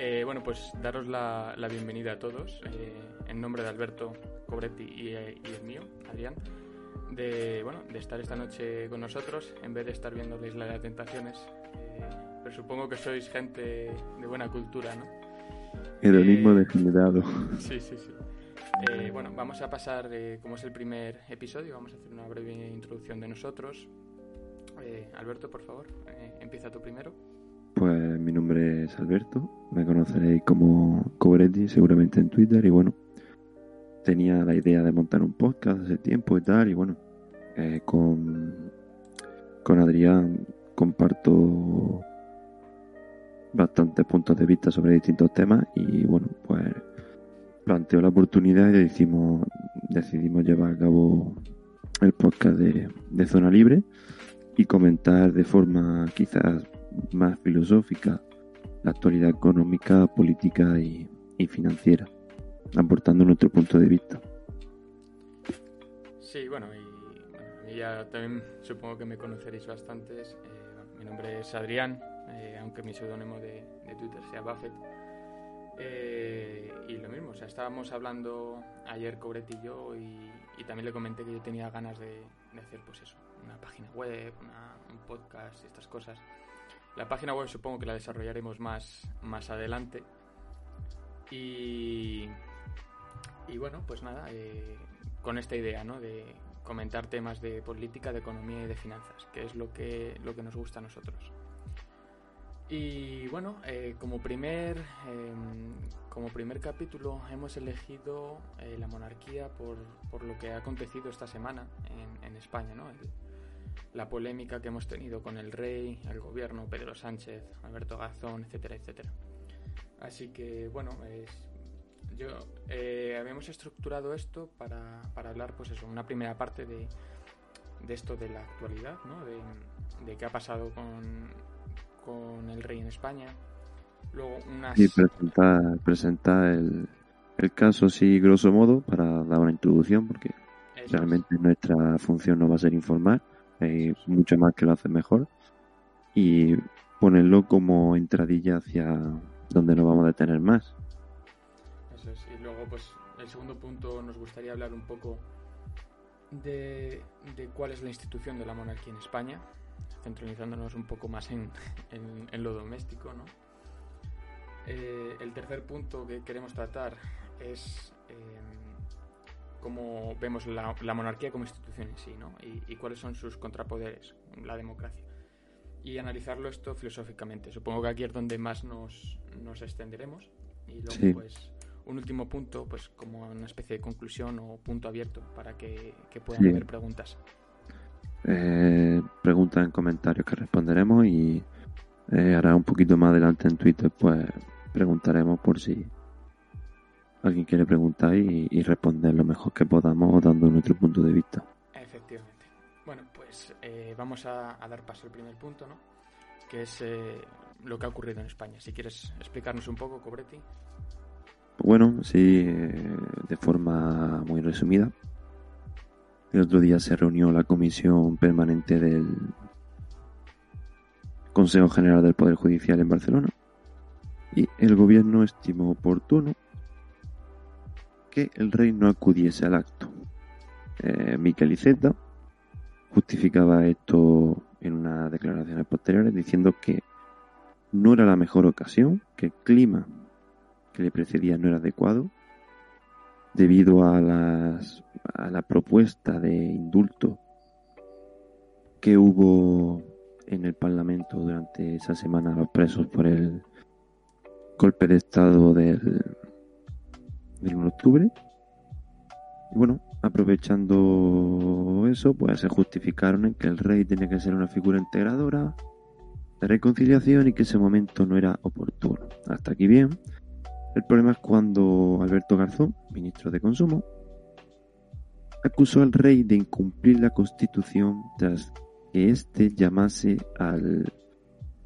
Eh, bueno, pues daros la, bienvenida a todos, eh, en nombre de Alberto Cobretti y, el mío, Adrián, de, bueno, de estar esta noche con nosotros, en vez de estar viendo la Isla de las Tentaciones. Eh, pero supongo que sois gente de buena cultura, ¿no? Hedonismo degenerado. Sí, sí, sí. bueno, vamos a pasar, como es el primer episodio, vamos a hacer una breve introducción de nosotros. Alberto, por favor, empieza tú primero. Pues mi Alberto, me conoceréis como Cobretti seguramente en Twitter. Y bueno, tenía la idea de montar un podcast hace tiempo y tal. Y bueno, eh, con, con Adrián comparto bastantes puntos de vista sobre distintos temas. Y bueno, pues planteó la oportunidad y decidimos, llevar a cabo el podcast de Zona Libre y comentar de forma quizás más filosófica la actualidad económica, política y, financiera, aportando nuestro punto de vista. Sí, bueno, y, ya también supongo que me conoceréis bastantes. Eh, mi nombre es Adrián, eh, aunque mi seudónimo de, Twitter sea Buffett. Eh, y lo mismo, o sea, estábamos hablando ayer Cobret y yo y, también le comenté que yo tenía ganas de, hacer pues eso, una página web, un podcast, estas cosas. La página web supongo que la desarrollaremos más, más adelante. Y, y bueno, pues nada, eh, con esta idea, ¿no? De comentar temas de política, de economía y de finanzas, que es lo que, lo que nos gusta a nosotros. Y bueno, eh, como, primer, em, como primer capítulo hemos elegido eh, la monarquía por, por, lo que ha acontecido esta semana en, España, ¿no? La polémica que hemos tenido con el rey, el gobierno, Pedro Sánchez, Alberto Garzón, etcétera, etcétera. Así que, bueno, yo eh, habíamos estructurado esto para, hablar, pues eso, una primera parte de, esto de la actualidad, ¿no? De, qué ha pasado con, con, el rey en España. Luego unas... Y presentar, presentar el, el caso así grosso modo para dar una introducción, porque realmente nuestra función no va a ser informar, hay mucho más que lo hace mejor. Y ponerlo como entradilla hacia donde nos vamos a detener más. Eso es. Y luego, pues, el segundo punto nos gustaría hablar un poco de, cuál es la institución de la monarquía en España, centralizándonos un poco más en, en, lo doméstico, ¿no? Eh, el tercer punto que queremos tratar es eh, cómo vemos la, monarquía como institución en sí, ¿no? Y, cuáles son sus contrapoderes, la democracia. Y analizarlo esto filosóficamente. Supongo que aquí es donde más nos, nos extenderemos. Y luego, pues, un último punto, pues como una especie de conclusión o punto abierto para que, puedan haber preguntas. Eh, preguntas en comentarios que responderemos y eh, ahora un poquito más adelante en Twitter pues preguntaremos por si alguien quiere preguntar y, responder lo mejor que podamos dando nuestro punto de vista. Efectivamente. Bueno, pues eh, vamos a, dar paso al primer punto, ¿no? Que es eh, lo que ha ocurrido en España. Si quieres explicarnos un poco, Cobretti. Bueno, sí, eh, de forma muy resumida. El otro día se reunió la comisión permanente del Consejo General del Poder Judicial en Barcelona y el gobierno estimó oportuno el rey no acudiese al acto. Eh, Miquel Iceta justificaba esto en unas declaraciones posteriores diciendo que no era la mejor ocasión, que el clima que le precedía no era adecuado, debido a, las, a la propuesta de indulto que hubo en el Parlamento durante esa semana a los presos por el golpe de Estado del, del 1 de octubre. Y bueno, aprovechando eso, pues se justificaron en que el rey tenía que ser una figura integradora de reconciliación y que ese momento no era oportuno. Hasta aquí bien. El problema es cuando Alberto Garzón, ministro de Consumo, acusó al rey de incumplir la constitución tras que éste llamase al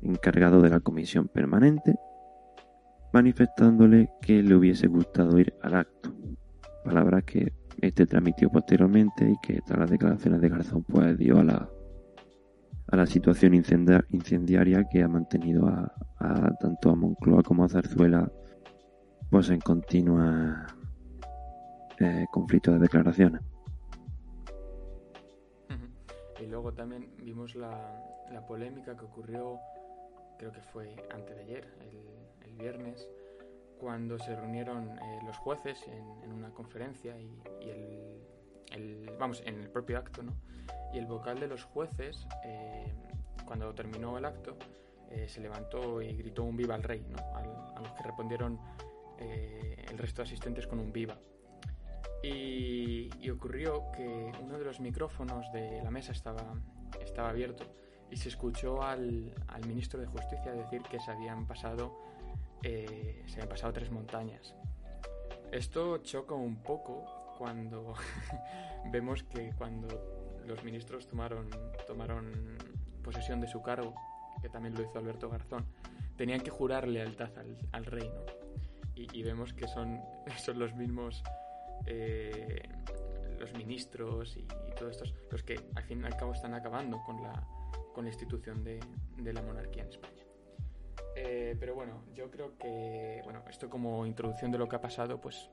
encargado de la comisión permanente manifestándole que le hubiese gustado ir al acto. Palabras que este transmitió posteriormente y que tras las declaraciones de Garzón pues dio a la, a la situación incendiaria que ha mantenido a, tanto a Moncloa como a Zarzuela pues en continua eh, conflicto de declaraciones. Y luego también vimos la, polémica que ocurrió, creo que fue antes de ayer, el, viernes, cuando se reunieron eh, los jueces en, una conferencia y, el, vamos, en el propio acto, ¿no? Y el vocal de los jueces, eh, cuando terminó el acto, eh, se levantó y gritó un viva al rey, ¿no? a los que respondieron el resto de asistentes con un viva. Y, ocurrió que uno de los micrófonos de la mesa estaba, estaba abierto y se escuchó al, al ministro de Justicia decir que se habían pasado eh, se habían pasado tres montañas. Esto choca un poco cuando vemos que cuando los ministros tomaron, tomaron posesión de su cargo, que también lo hizo Alberto Garzón, tenían que jurar lealtad al, al rey, ¿no? Y, y, vemos que son, son los mismos eh, los ministros y, todos estos, los que al fin y al cabo están acabando con la, con la institución de, la monarquía en España. Eh, pero bueno, yo creo que bueno, esto como introducción de lo que ha pasado, pues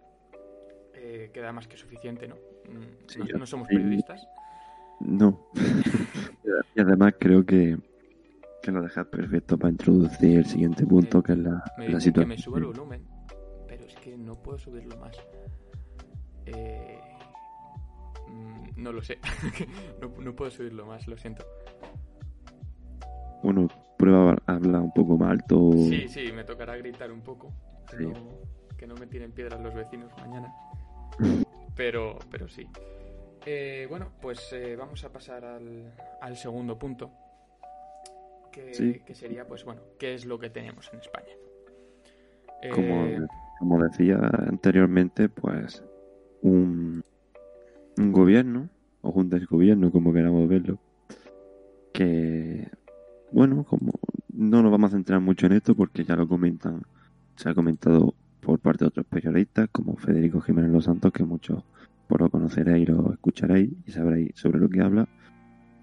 eh, queda más que suficiente, ¿no? Mm, no, somos periodistas. No. y además creo que, que lo dejas perfecto para introducir el siguiente punto, que es la, la situación. Que me suba el volumen, pero es que no puedo subirlo más. Eh, mm, no lo sé. no, puedo subirlo más, lo siento. Bueno, prueba a hablar un poco más alto. Sí, sí, me tocará gritar un poco. Que, no, me tiren piedras los vecinos mañana. pero, pero sí. Eh, bueno, pues eh, vamos a pasar al, segundo punto. Que, que, sería, pues bueno, ¿qué es lo que tenemos en España? Como, como decía anteriormente, pues un, gobierno, o un desgobierno, como queramos verlo, que, bueno, como no nos vamos a centrar mucho en esto porque ya lo comentan, se ha comentado por parte de otros periodistas como Federico Jiménez Los Santos, que muchos por lo conoceréis, lo escucharéis y sabréis sobre lo que habla,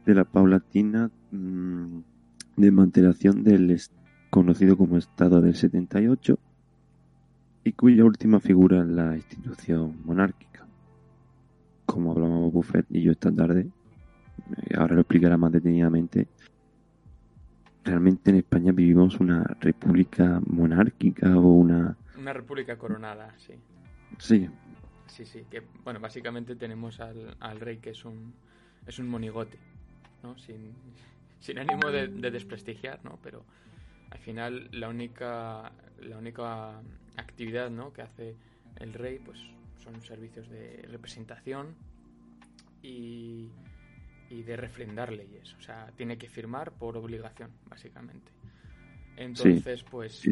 de la paulatina mmm, desmantelación del conocido como Estado del 78 y cuya última figura es la institución monárquica. Como hablamos Buffett y yo esta tarde, eh, ahora lo explicará más detenidamente, realmente en España vivimos una república monárquica o una... Una república coronada, sí. Sí. Sí, sí, que bueno, básicamente tenemos al, al rey que es un, es un monigote, ¿no? Sin, sin ánimo de, de desprestigiar, ¿no? Pero al final la única, la única actividad ¿no? que hace el rey pues son servicios de representación y, y de refrendar leyes. O sea, tiene que firmar por obligación, básicamente. Entonces, pues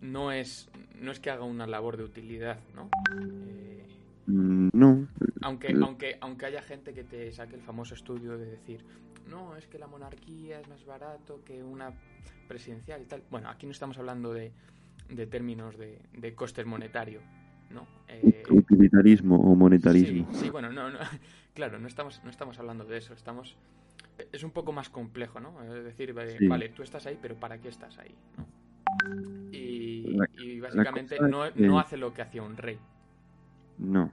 no es no es que haga una labor de utilidad, ¿no? Eh, mm, no. Aunque, aunque, aunque haya gente que te saque el famoso estudio de decir, no, es que la monarquía es más barato que una presidencial y tal. Bueno, aquí no estamos hablando de, de términos de, de coste monetario, ¿no? Eh, Utilitarismo o monetarismo. Sí, bueno, no, no, claro, no estamos, no estamos hablando de eso, estamos... Es un poco más complejo, ¿no? Es decir, vale, tú estás ahí, pero ¿para qué estás ahí? Y, básicamente no, no, hace lo que hacía un rey. No.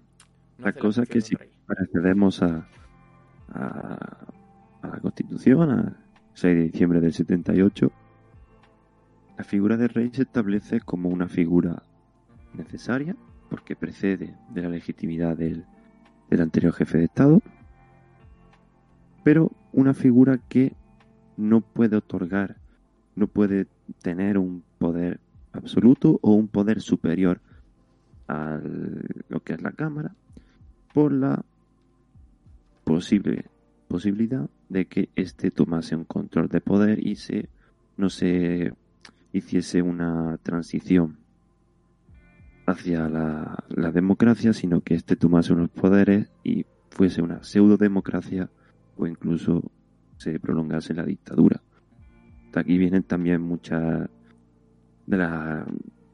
la cosa es que si accedemos a, a, a, la Constitución, a 6 de diciembre del 78, la figura del rey se establece como una figura necesaria porque precede de la legitimidad del, anterior jefe de Estado, pero una figura que no puede otorgar, no puede tener un poder absoluto o un poder superior a lo que es la Cámara por la posible posibilidad de que éste tomase un control de poder y se no se hiciese una transición hacia la, democracia, sino que éste tomase unos poderes y fuese una pseudo democracia o incluso se prolongase la dictadura. De aquí vienen también muchas de la,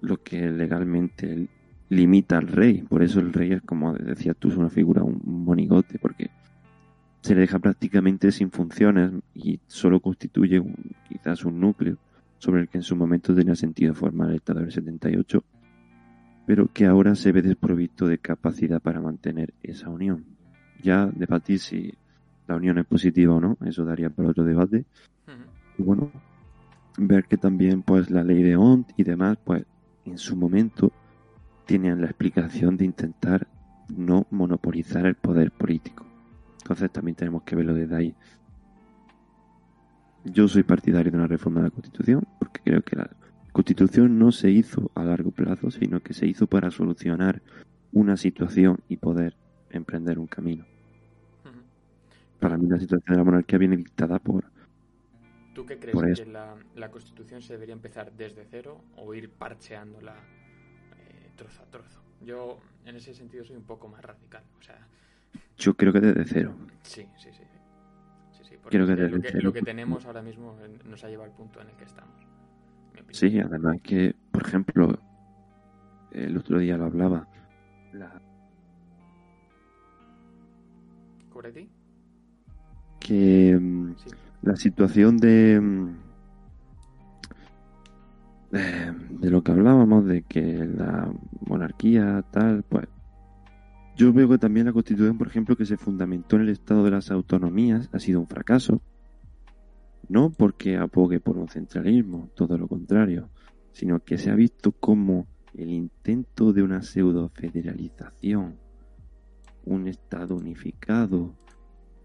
lo que legalmente limita al rey. Por eso el rey es, como decías tú, es una figura, un monigote, porque se le deja prácticamente sin funciones y solo constituye quizás un núcleo sobre el que en su momento tenía sentido formar el Estado del 78, pero que ahora se ve desprovisto de capacidad para mantener esa unión. Ya debatir si la unión es positiva o no, eso daría para otro debate. Y bueno, ver que también pues la ley de Ont y demás, pues en su momento tienen la explicación de intentar no monopolizar el poder político. Entonces también tenemos que verlo desde ahí. Yo soy partidario de una reforma de la Constitución porque creo que la Constitución no se hizo a largo plazo, sino que se hizo para solucionar una situación y poder emprender un camino. Para mí la situación de la monarquía viene dictada por... ¿Tú qué crees que la, Constitución se debería empezar desde cero o ir parcheándola eh, trozo a trozo? Yo en ese sentido soy un poco más radical. O sea, Yo creo que desde cero. Sí, sí, sí. Creo que lo, que, lo que tenemos ahora mismo nos ha llevado al punto en el que estamos. Sí, además que, por ejemplo, el otro día lo hablaba. La... Que mm, la situación de, mm, de, de lo que hablábamos, de que la monarquía tal, pues yo veo que también la constitución, por ejemplo, que se fundamentó en el estado de las autonomías, ha sido un fracaso. No porque abogue por un centralismo, todo lo contrario, sino que se ha visto como el intento de una pseudo federalización, un estado unificado,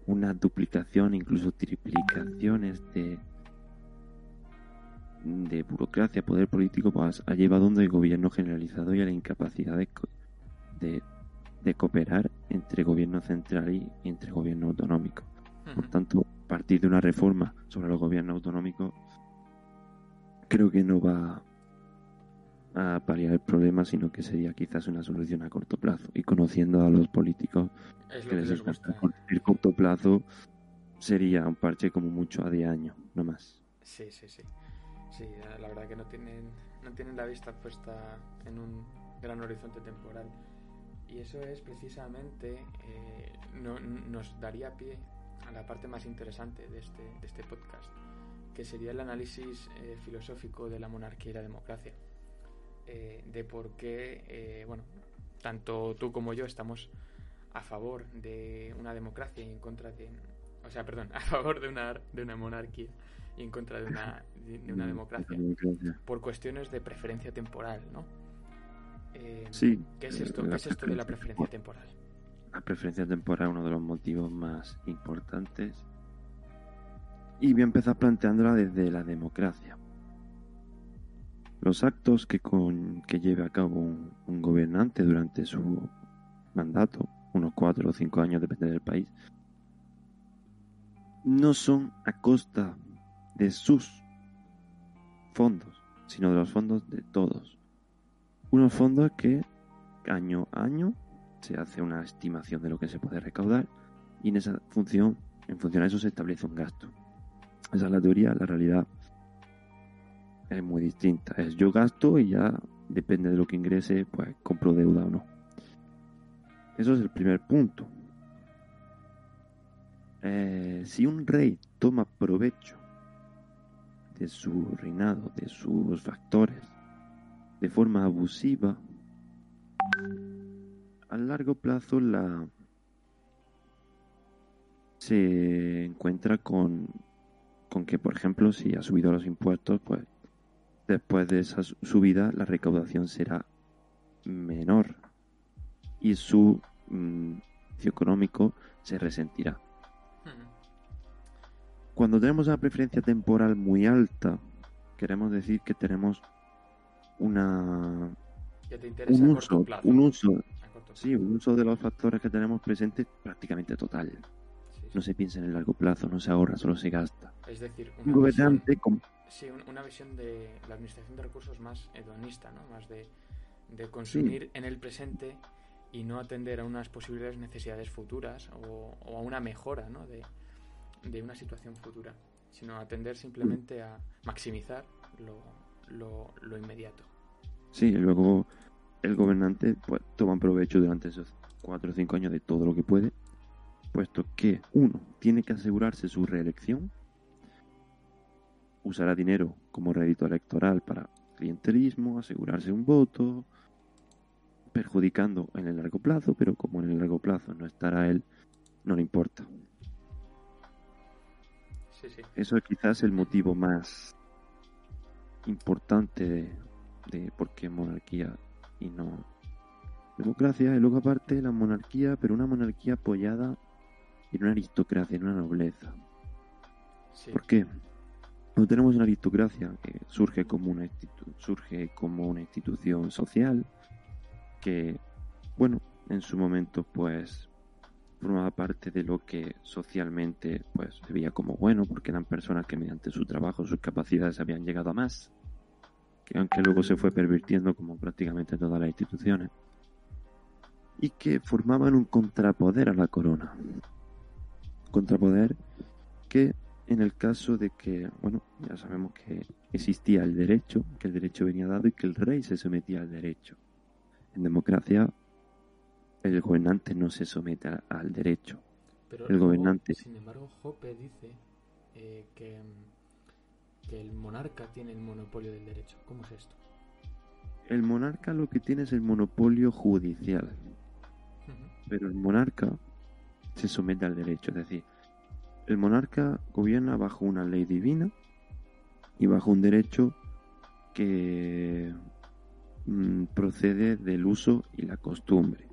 una duplicación, incluso triplicaciones de, de burocracia, poder político, pues, ha llevado a un gobierno generalizado y a la incapacidad de de cooperar entre gobierno central y entre gobierno autonómico. Por tanto, partir de una reforma sobre los gobiernos autonómicos creo que no va a paliar el problema, sino que sería quizás una solución a corto plazo. Y conociendo a los políticos que, les, gusta el corto plazo sería un parche como mucho a 10 años, no más. Sí, sí, sí. Sí, la verdad que no tienen, no tienen la vista puesta en un gran horizonte temporal. Y eso es precisamente, eh, nos daría pie a la parte más interesante de este, de este podcast, que sería el análisis eh, filosófico de la monarquía y la democracia. Eh, de por qué, bueno, tanto tú como yo estamos a favor de una democracia y en contra de, o sea, perdón, a favor de una, de una monarquía y en contra de una, de una democracia, por cuestiones de preferencia temporal, ¿no? Eh, sí. ¿Qué es esto, ¿qué es esto de la preferencia temporal? La preferencia temporal es uno de los motivos más importantes. Y voy a empezar planteándola desde la democracia. Los actos que, con, que lleve a cabo un, gobernante durante su mandato, unos cuatro o cinco años, depende del país, no son a costa de sus fondos, sino de los fondos de todos unos fondos que año a año se hace una estimación de lo que se puede recaudar y en esa función, en función a eso se establece un gasto. Esa es la teoría, la realidad es muy distinta. Es yo gasto y ya depende de lo que ingrese, pues compro deuda o no. Eso es el primer punto. Eh, si un rey toma provecho de su reinado, de sus factores, de forma abusiva, a largo plazo la se encuentra con, con que, por ejemplo, si ha subido los impuestos, pues después de esa subida la recaudación será menor y su mm, económico se resentirá. Cuando tenemos una preferencia temporal muy alta, queremos decir que tenemos una un uso, un uso, sí, un uso de los factores que tenemos presentes prácticamente total. No se piensa en el largo plazo, no se ahorra, solo se gasta. Es decir, un gobernante con... sí, una visión de la administración de recursos más hedonista, ¿no? Más de, de consumir en el presente y no atender a unas posibles necesidades futuras o, a una mejora, ¿no? De, de una situación futura, sino atender simplemente a maximizar lo, lo, inmediato. Sí, y luego el gobernante pues, toma provecho durante esos cuatro o cinco años de todo lo que puede puesto que uno tiene que asegurarse su reelección, usará dinero como rédito electoral para clientelismo, asegurarse un voto, perjudicando en el largo plazo, pero como en el largo plazo no estará él, no le importa. Sí, sí. Eso es quizás el motivo más importante de, de por qué monarquía y no democracia. Y luego aparte la monarquía, pero una monarquía apoyada en una aristocracia, en una nobleza. sí. ¿Por qué? No tenemos una aristocracia que surge como una surge como una institución social que, bueno, en su momento pues formaba parte de lo que socialmente pues se veía como bueno porque eran personas que mediante su trabajo, sus capacidades habían llegado a más, que aunque luego se fue pervirtiendo como prácticamente todas las instituciones y que formaban un contrapoder a la corona. Contrapoder que en el caso de que, bueno, ya sabemos que existía el derecho, que el derecho venía dado y que el rey se sometía al derecho. En democracia, el gobernante no se somete al derecho. Pero el luego, gobernante. Sin embargo, Jope dice eh, que, que el monarca tiene el monopolio del derecho. ¿Cómo es esto? El monarca lo que tiene es el monopolio judicial, pero el monarca se somete al derecho, es decir, el monarca gobierna bajo una ley divina y bajo un derecho que mm, procede del uso y la costumbre.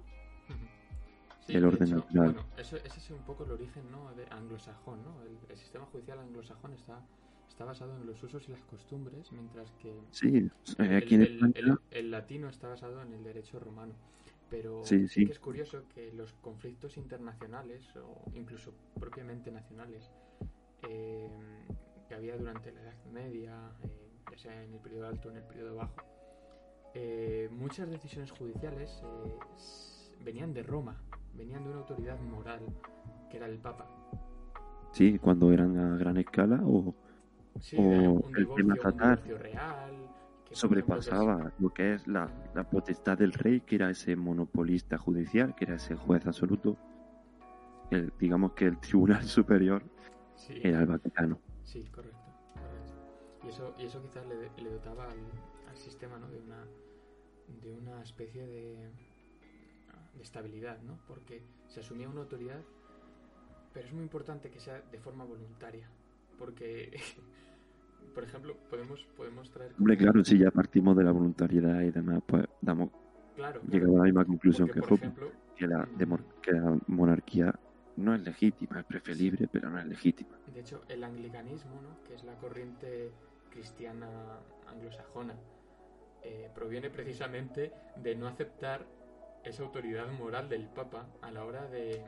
Sí, El de orden hecho, natural. Bueno, eso, ese es un poco el origen ¿no? de anglosajón. ¿no? El, el sistema judicial anglosajón está, está basado en los usos y las costumbres, mientras que Sí, eh, el, aquí en el- España, el- el latino está basado en el derecho romano. Pero Sí, sí. que es curioso que los conflictos internacionales o incluso propiamente nacionales eh, que había durante la Edad Media, eh, ya sea en el periodo alto o en el periodo bajo, muchas decisiones judiciales venían de Roma, venían de una autoridad moral que era el Papa. sí, cuando eran a gran escala o Sí, O el tema tatar real. que, sobrepasaba lo que es la, la potestad del rey, que era ese monopolista judicial, que era ese juez absoluto. El, digamos que el tribunal superior sí, era el Vaticano. Sí, correcto. correcto. Y eso, y eso quizás le, le dotaba al, al sistema ¿no? de, una, de una especie de, de estabilidad, ¿no? Porque se asumía una autoridad, pero es muy importante que sea de forma voluntaria. Porque, por ejemplo, podemos, podemos traer... Hombre, claro, si ya partimos de la voluntariedad y demás, pues damos, Claro, claro. llegamos a la misma conclusión Porque, que Hoppe, ejemplo, que la, demo- que la monarquía no es legítima, es preferible, pero no es legítima. De hecho, el anglicanismo, ¿no? que es la corriente cristiana anglosajona, eh, proviene precisamente de no aceptar esa autoridad moral del Papa a la hora de,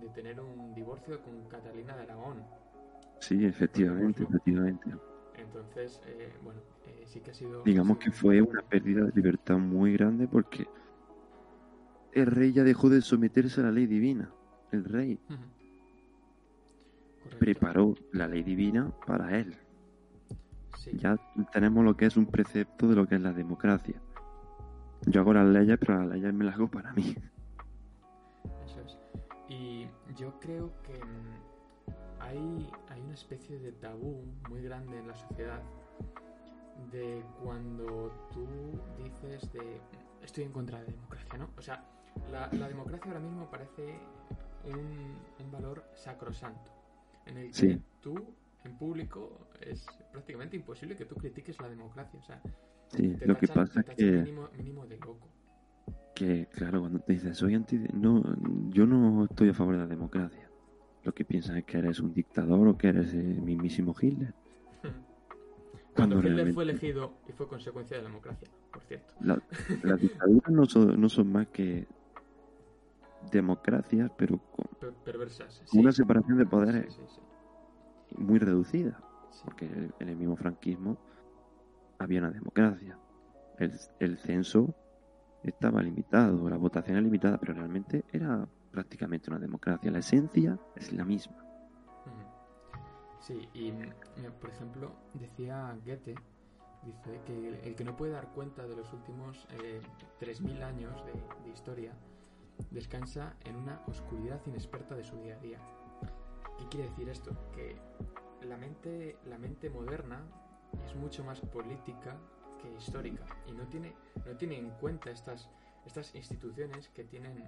de tener un divorcio con Catalina de Aragón. Sí, efectivamente, efectivamente. Entonces, eh, bueno, eh, sí que ha sido... Digamos que fue una pérdida de libertad muy grande porque el rey ya dejó de someterse a la ley divina. El rey preparó la ley divina para él. Sí. Ya tenemos lo que es un precepto de lo que es la democracia. Yo hago las leyes, pero las leyes me las hago para mí. Eso es. Y yo creo que mm, hay, hay una especie de tabú muy grande en la sociedad de cuando tú dices de estoy en contra de la democracia, ¿no? O sea, la, la democracia ahora mismo parece un, un valor sacrosanto, en el que Sí. tú, en público, es prácticamente imposible que tú critiques la democracia. O sea, Sí, te lo que tachan- pasa es te que, mínimo, mínimo de loco. que, claro, cuando te dices soy anti... No, yo no estoy a favor de la democracia. Lo que piensan es que eres un dictador o que eres el mismísimo Hitler. Cuando Cuando Hitler realmente- fue elegido y fue consecuencia de la democracia, por cierto. La- las dictaduras no son, no son más que democracias, pero con Per- perversas. una separación de poderes Sí, sí, sí. muy reducida. Porque en en el mismo franquismo había una democracia. El, el censo estaba limitado, la votación era limitada, pero realmente era prácticamente una democracia. La esencia es la misma. Sí, y mm, por ejemplo, decía Goethe, dice que el que no puede dar cuenta de los últimos eh, 3.000 años de, de historia descansa en una oscuridad inexperta de su día a día. ¿Qué quiere decir esto? Que la mente, la mente moderna es mucho más política que histórica y no tiene, no tiene en cuenta estas, estas instituciones que tienen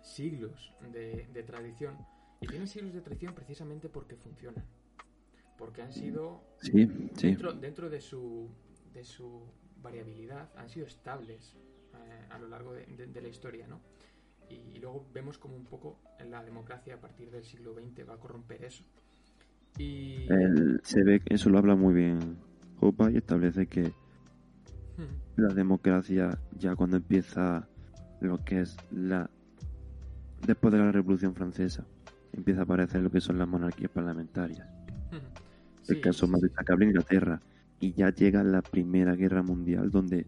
siglos de, de tradición y tienen siglos de tradición precisamente porque funcionan porque han sido Sí, sí. dentro, dentro de su de su variabilidad han sido estables eh, a lo largo de, de- de la historia ¿no? y, luego vemos como un poco la democracia a partir del siglo XX va a corromper eso y El- se ve que eso lo habla muy bien Hopa y establece que Hmm, la democracia ya cuando empieza lo que es la después de la Revolución Francesa empieza a aparecer lo que son las monarquías parlamentarias. El Sí, caso más destacable Inglaterra y ya llega la Primera Guerra Mundial donde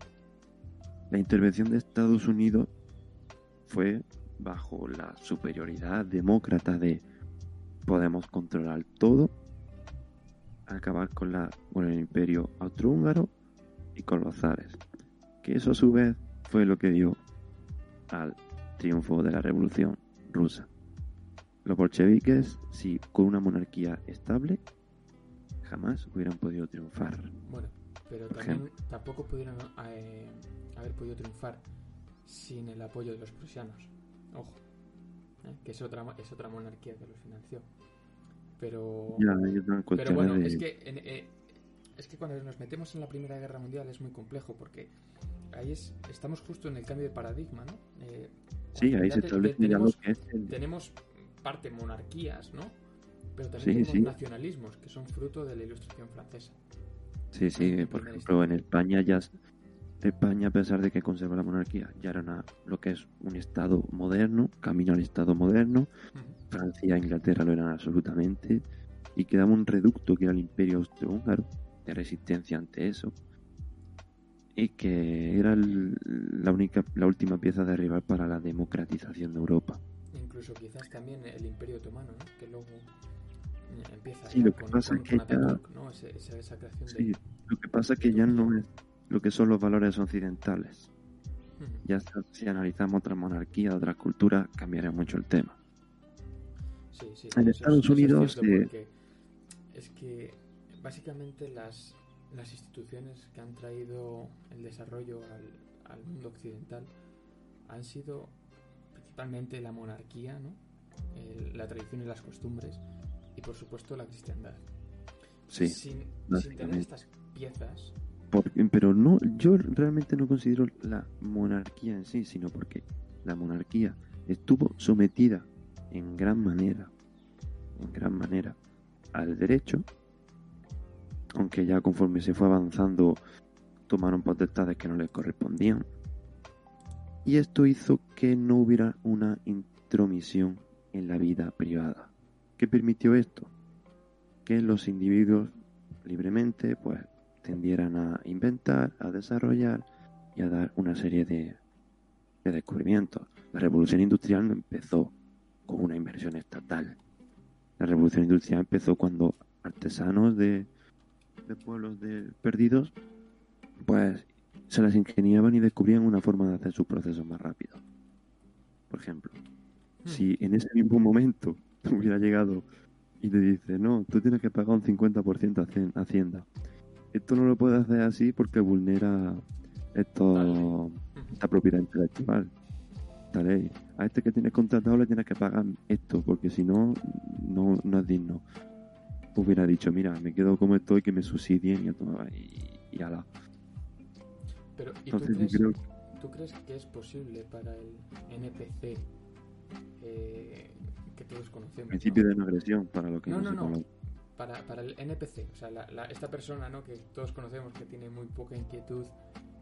la intervención de Estados Unidos fue bajo la superioridad demócrata de podemos controlar todo acabar con la con el imperio austrohúngaro y con los zares que eso a su vez fue lo que dio al triunfo de la revolución rusa los bolcheviques si con una monarquía estable jamás hubieran podido triunfar Bueno, pero también tampoco pudieron eh, haber podido triunfar sin el apoyo de los prusianos. Ojo, ¿eh? que es otra, es otra monarquía que los financió. Pero, ya pero bueno, de- es que, en- eh, es que cuando nos metemos en la Primera Guerra Mundial es muy complejo porque ahí es, estamos justo en el cambio de paradigma, ¿no? Eh, sí ahí se establece te- ya lo tenemos, que es el- tenemos parte monarquías, ¿no? Pero también Sí, tenemos sí. nacionalismos que son fruto de la Ilustración francesa. Sí, sí, por ejemplo, en España ya España, a pesar de que conserva la monarquía, ya era una- lo que es un estado moderno, camino al estado moderno. Francia e Inglaterra lo eran absolutamente. Y quedaba un reducto que era el imperio austrohúngaro, de resistencia ante eso. Y que era el- la única, la última pieza de rival para la democratización de Europa. Incluso quizás también el Imperio Otomano, ¿no? que luego eh, empieza Sí, lo que con, pasa con- es que con ya- Atatürk, ¿no? Ese- esa, esa creación Sí, de... lo que pasa es que ya no es lo que son los valores occidentales. Ya si- analizamos otras monarquías, otras culturas, cambiaría mucho el tema. Sí, sí, En Estados es- eso es Unidos, eh, es que básicamente las, las instituciones que han traído el desarrollo al, al mundo occidental han sido principalmente la monarquía, ¿no? El- la tradición y las costumbres y por supuesto la cristiandad. Sí, sin, sin tener estas piezas, pero no, yo realmente no considero la monarquía en sí, sino porque la monarquía estuvo sometida en gran manera, en gran manera, al derecho, aunque ya conforme se fue avanzando tomaron potestades que no les correspondían. Y esto hizo que no hubiera una intromisión en la vida privada. ¿Qué permitió esto? Que los individuos libremente pues tendieran a inventar, a desarrollar y a dar una serie de, de descubrimientos. La revolución industrial no empezó con una inversión estatal. La revolución industrial empezó cuando artesanos de, de pueblos de- perdidos pues se las ingeniaban y descubrían una forma de hacer sus procesos más rápido. Por ejemplo, Hmm. si en ese mismo momento hubiera llegado y te dice, no, tú tienes que pagar un 50% a Hacienda. Esto no lo puedes hacer así porque vulnera esto, esta propiedad intelectual. Esta ley. A este que tienes contratado le tienes que pagar esto, porque si no, no, no es digno. Hubiera dicho, mira, me quedo como estoy, que me subsidien y, a tomar- y, y ala. Pero, ¿y tú Entonces yo crees, creo tú crees que es posible para el NPC eh, que todos conocemos? principio ¿no? de no agresión para lo que No, no, no, no. Para, para el NPC, o sea, la- la- esta persona ¿no? que todos conocemos que tiene muy poca inquietud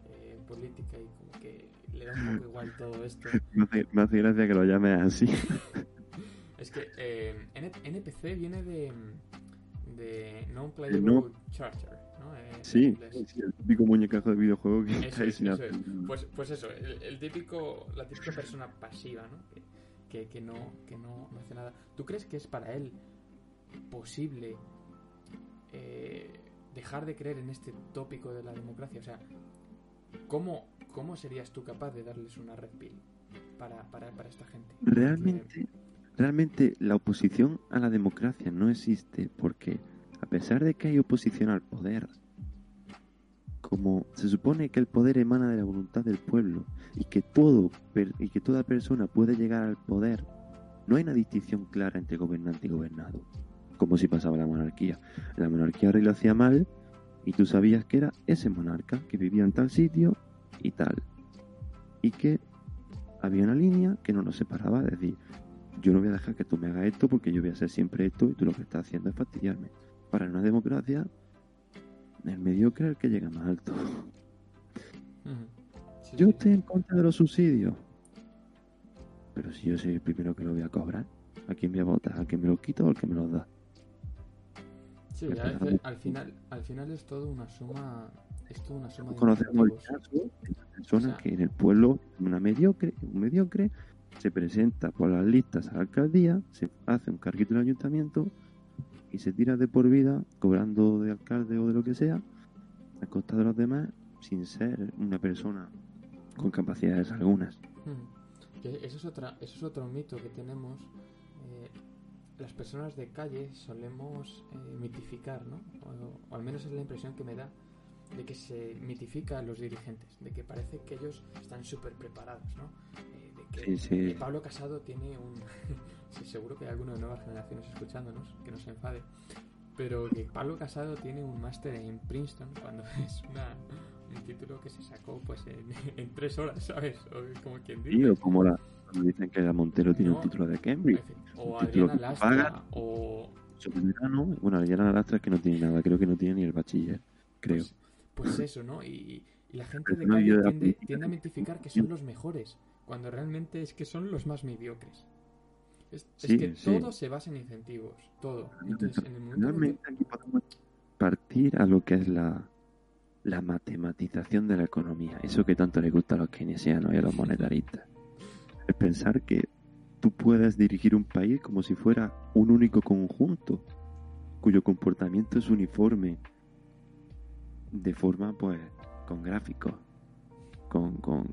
eh, política y como que le da un poco igual todo esto. Me hace, me hace gracia que lo llames así. Es que eh, NPC viene de, de Non-Playable no- Charter, ¿no? En Sí, el típico muñecajo de videojuego que Eso está es, eso es. Pues, pues eso, el, el típico, la típica persona pasiva, ¿no? Que, que, no, que no, no hace nada. ¿Tú crees que es para él posible eh, dejar de creer en este tópico de la democracia? O sea, ¿cómo, ¿cómo serías tú capaz de darles una red pill para, para, para esta gente. Realmente, realmente la oposición a la democracia no existe porque a pesar de que hay oposición al poder, como se supone que el poder emana de la voluntad del pueblo y que todo y que toda persona puede llegar al poder, no hay una distinción clara entre gobernante y gobernado, como si pasaba la monarquía. La monarquía rey lo hacía mal y tú sabías que era ese monarca que vivía en tal sitio y tal. Y que había una línea que no nos separaba, es decir, yo no voy a dejar que tú me hagas esto porque yo voy a hacer siempre esto y tú lo que estás haciendo es fastidiarme. Para una democracia el mediocre es el que llega más alto. yo estoy en contra de los subsidios. Pero si yo soy el primero que lo voy a cobrar, ¿a quién voy a votar? ¿A quién me lo quito o al que me lo da? Sí, al final, al final es todo una suma. Es una suma Conocemos el caso de persona que en el pueblo, una mediocre, un mediocre, se presenta por las listas a la alcaldía, se hace un carguito en ayuntamiento y se tira de por vida cobrando de alcalde o de lo que sea a costa de los demás sin ser una persona con capacidades algunas. Hmm. Eso es, otra, eso es otro mito que tenemos. Eh, las personas de calle solemos eh, mitificar, ¿no? O, al menos es la impresión que me da de que se mitifica a los dirigentes, de que parece que ellos están súper preparados, ¿no? De que Pablo Casado tiene un, sí, seguro que hay alguno de nuevas generaciones escuchándonos, que no se enfade, pero que Pablo Casado tiene un máster en Princeton cuando es una, un título que se sacó pues en, tres horas, ¿sabes? O como quien dice. o como la, cuando dicen que la Montero tiene un título de Cambridge. O Adriana Lastra, o... Bueno, Adriana Lastra es que no tiene nada, creo que no tiene ni el bachiller, creo. Pues, pues eso, ¿no? Y, la gente de calle tiende, tiende a mitificar que son los mejores, cuando realmente es que son los más mediocres. Es, que todo se basa en incentivos, todo. Entonces, en el momento aquí podemos partir a lo que es la, la matematización de la economía, eso que tanto le gusta a los keynesianos y a los monetaristas. Es pensar que tú puedes dirigir un país como si fuera un único conjunto, cuyo comportamiento es uniforme, de forma, pues, con gráficos, con, con,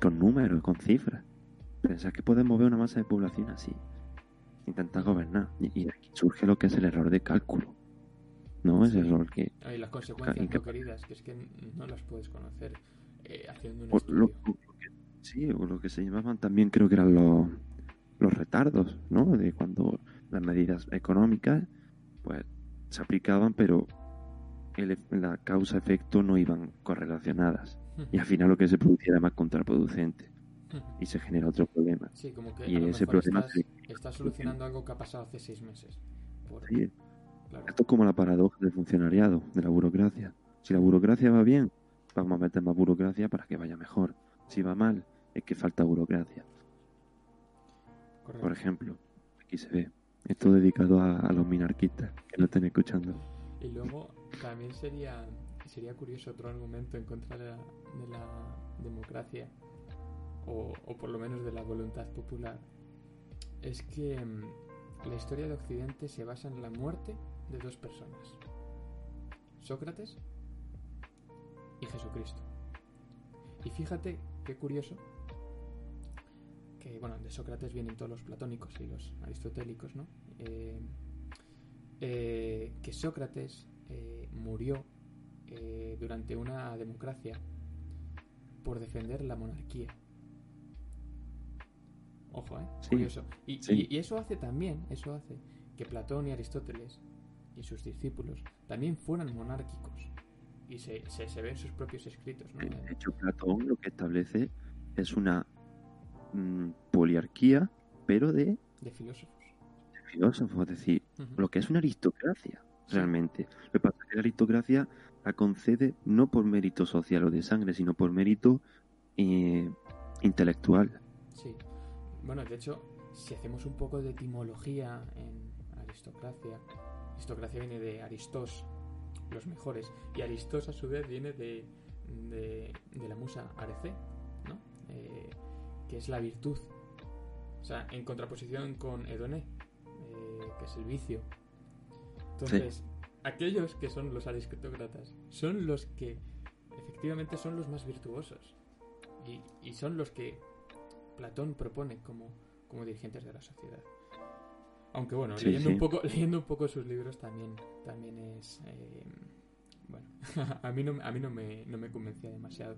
con números, con cifras. Pensar que podemos ver una masa de población así. Intentar gobernar. Y, aquí surge lo que es el error de cálculo. ¿No? Es el error que. Y las consecuencias no queridas, que es que no las puedes conocer eh, haciendo un estudio. sí, o lo que se llamaban también creo que eran los, los retardos, ¿no? De cuando las medidas económicas, pues, se aplicaban, pero el, la causa-efecto no iban correlacionadas. Y al final lo que se producía era más contraproducente y se genera otro problema. Sí, como que y ese problema estás, solucionando algo que ha pasado hace seis meses. Sí. Esto es como la paradoja del funcionariado, de la burocracia. Si la burocracia va bien, vamos a meter más burocracia para que vaya mejor. Si va mal, es que falta burocracia. Por ejemplo, aquí se ve. Esto dedicado a, los minarquistas que no estén escuchando. Y luego también sería sería curioso otro argumento en contra de la democracia o, por lo menos de la voluntad popular, es que mm, la historia de Occidente se basa en la muerte de dos personas, Sócrates y Jesucristo. Y fíjate qué curioso que, bueno, de Sócrates vienen todos los platónicos y los aristotélicos, ¿no? Eh, eh, que Sócrates eh, murió durante una democracia por defender la monarquía Ojo, ¿eh? Curioso. Y, eso hace también, eso hace que Platón y Aristóteles y sus discípulos también fueran monárquicos. Y se, se, ve en sus propios escritos. ¿no? De hecho, Platón lo que establece es una mm, poliarquía, pero de... De filósofos. De filósofos, es decir, lo que es una aristocracia, realmente. Lo que pasa es que la aristocracia la concede no por mérito social o de sangre, sino por mérito eh, intelectual. Sí. Bueno, de hecho, si hacemos un poco de etimología en aristocracia, aristocracia viene de Aristos, los mejores, y Aristos a su vez viene de, de, la musa Arece, ¿no? Eh, que es la virtud. O sea, en contraposición con Edoné, eh, que es el vicio. Entonces, aquellos que son los aristócratas son los que efectivamente son los más virtuosos y, y son los que Platón propone como, como dirigentes de la sociedad. Aunque bueno, Sí, leyendo, sí. Un poco, leyendo un poco sus libros también, también es... eh, bueno, a mí, no, a mí no, me, no me convencía demasiado.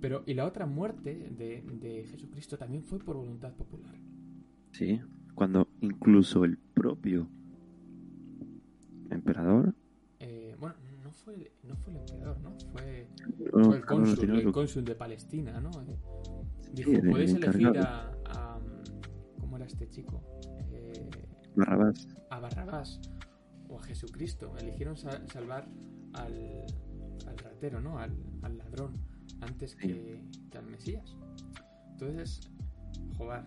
Pero, y la otra muerte de, de Jesucristo también fue por voluntad popular. Sí, cuando incluso el propio emperador no fue, no fue el emperador, ¿no? Fue, fue el no, cónsul, el cónsul de Palestina, ¿no? Eh, dijo, el podéis elegir a, a... ¿Cómo era este chico? Eh, Barrabás. a Barrabás o a Jesucristo. Eligieron sa- salvar al, al ratero, ¿no? Al, al ladrón, antes que, que al Mesías. Entonces, joder,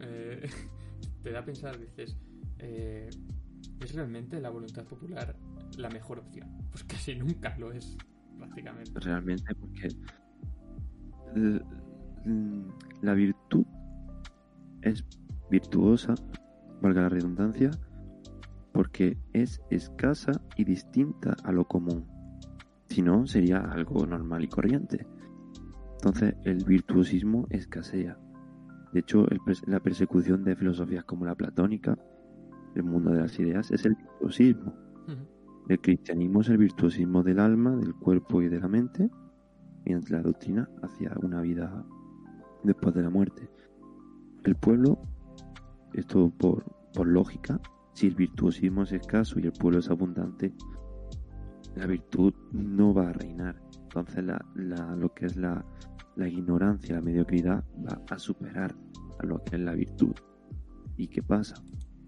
eh, te da a pensar, dices, eh, ¿es realmente la voluntad popular la mejor opción? Pues casi nunca lo es, prácticamente. realmente porque mm, la virtud es virtuosa, valga la redundancia, porque es escasa y distinta a lo común. Si no, sería algo normal y corriente. Entonces, el virtuosismo escasea. De hecho, el la persecución de filosofías como la platónica, el mundo de las ideas, es el virtuosismo. El cristianismo es el virtuosismo del alma, del cuerpo y de la mente, mediante la doctrina hacia una vida después de la muerte. El pueblo, esto por, por lógica, si el virtuosismo es escaso y el pueblo es abundante, la virtud no va a reinar. Entonces la- lo que es la, la ignorancia, la mediocridad, va a superar a lo que es la virtud. ¿Y qué pasa?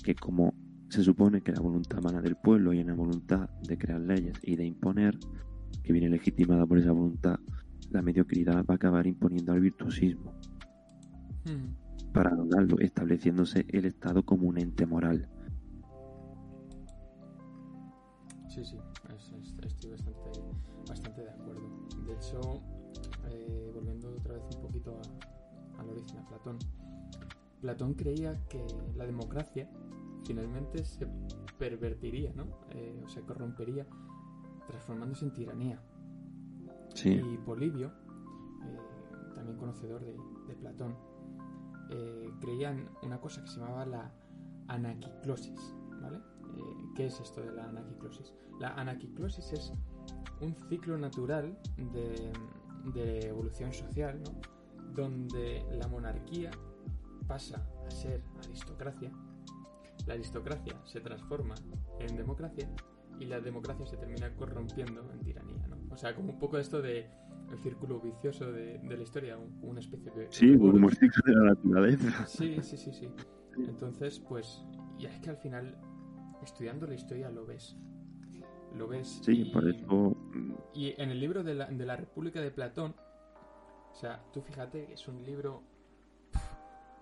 Que como se supone que la voluntad mana del pueblo y una voluntad de crear leyes y de imponer, que viene legitimada por esa voluntad, la mediocridad va a acabar imponiendo al virtuosismo Ujú. para anularlo, estableciéndose el Estado como un ente moral. Sí, sí, es- es- estoy bastante, bastante de acuerdo. De hecho, eh, volviendo otra vez un poquito a- al origen, a Platón, Platón creía que la democracia finalmente se pervertiría, ¿no? Eh, o se corrompería, transformándose en tiranía. Sí, Y Polibio, eh, también conocedor de, de Platón, eh, creía en una cosa que se llamaba la anaquiclosis, ¿vale? Eh, ¿Qué es esto de la anaquiclosis? La anaquiclosis es un ciclo natural de, de evolución social, ¿no? Donde la monarquía pasa a ser aristocracia, la aristocracia se transforma en democracia y la democracia se termina corrompiendo en tiranía, ¿no? O sea, como un poco esto de el círculo vicioso de, de la historia, un- una especie de... sí, como el bolos. ciclo de la naturaleza. Sí, sí, sí, sí. Entonces, pues, y es que al final, estudiando la historia lo ves. Lo ves. Sí, y, por eso mm, Y en el libro de la, de la República de Platón, o sea, tú fíjate es un libro,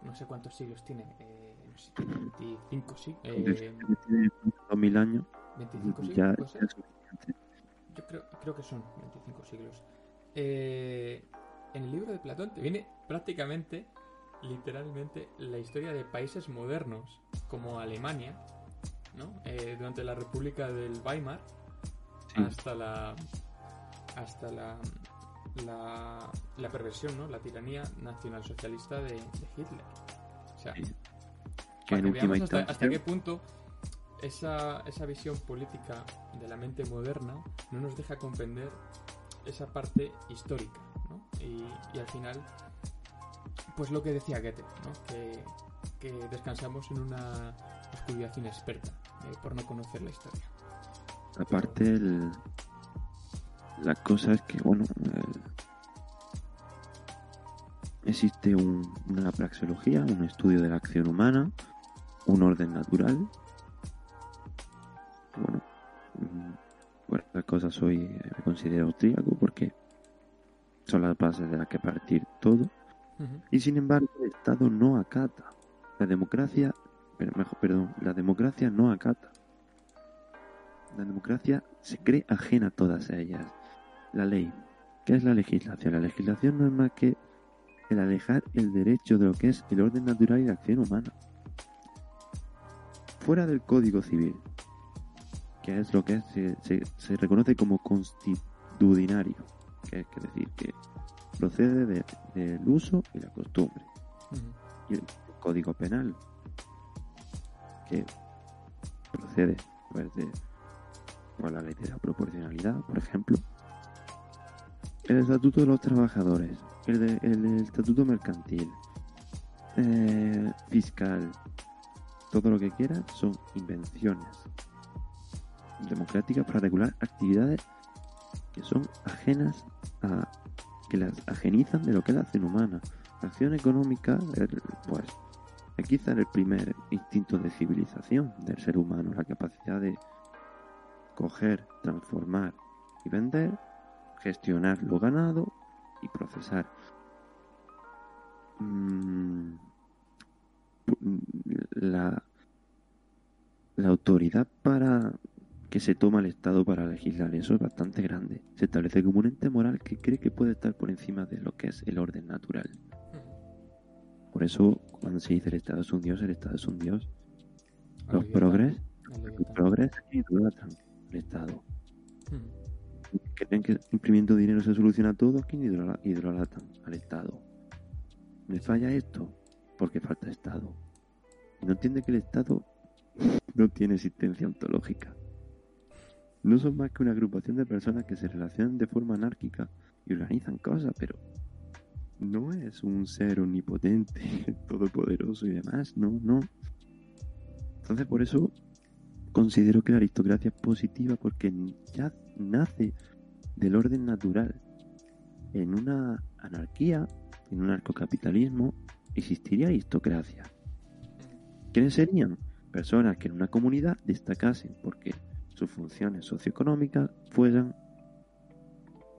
no sé cuántos siglos tiene, eh, no sé si tiene 25 siglos, desde eh, que tiene 2000 años 25 siglos, ya, puede ser? ya es suficiente. Yo creo, creo que son 25 siglos. Eh, en el libro de Platón te viene prácticamente, literalmente, la historia de países modernos, como Alemania, ¿no? Eh, durante la República del Weimar, Sí. hasta la. hasta la. la, la perversión, ¿no? La tiranía nacionalsocialista de, de Hitler. O sea, Sí. Que en última hasta, instancia, hasta qué punto esa, esa visión política de la mente moderna no nos deja comprender esa parte histórica, ¿no? Y, y al final, pues lo que decía Goethe, ¿no? Que, que descansamos en una oscuridad inexperta eh, por no conocer la historia. aparte el- la cosa es que bueno el- existe un- una praxeología un estudio de la acción humana un orden natural bueno mm, por estas cosas soy eh, me considero austríaco porque son las bases de las que partir todo y sin embargo el Estado no acata la democracia pero mejor perdón la democracia no acata la democracia se cree ajena a todas ellas. La ley. ¿Qué es la legislación? La legislación no es más que el alejar el derecho de lo que es el orden natural y la acción humana. Fuera del Código Civil, que es lo que es- se, se- se reconoce como constitucionario, que es que decir que procede de- del uso y la costumbre. y el Código Penal, que procede pues, de la ley de la proporcionalidad, por ejemplo, el Estatuto de los Trabajadores, el, de- el del Estatuto Mercantil, eh, Fiscal, todo lo que quieras son invenciones democráticas para regular actividades que son ajenas a que las ajenizan de lo que es la acción humana. La acción económica, pues, es quizá el primer instinto de civilización del ser humano, la capacidad de coger, transformar y vender, gestionar lo ganado y procesar. Mm, La, la autoridad para que se toma el Estado para legislar eso es bastante grande. Se establece como un ente moral que cree que puede estar por encima de lo que es el orden natural. Por eso, cuando se dice el Estado es un dios, el Estado es un dios. Los progres, los progres idolatran el Estado. Creen que imprimiendo dinero se soluciona todo, ¿quién idola- idolatran al Estado? ¿Me falla esto? Porque falta Estado. Y no entiende que el Estado no tiene existencia ontológica. No son más que una agrupación de personas que se relacionan de forma anárquica y organizan cosas, pero no es un ser omnipotente, todopoderoso y demás, no, no. Entonces por eso considero que la aristocracia es positiva porque ya nace del orden natural. En una anarquía, en un anarcocapitalismo, existiría aristocracia. ¿Quiénes serían? Personas que en una comunidad destacasen porque sus funciones socioeconómicas fueran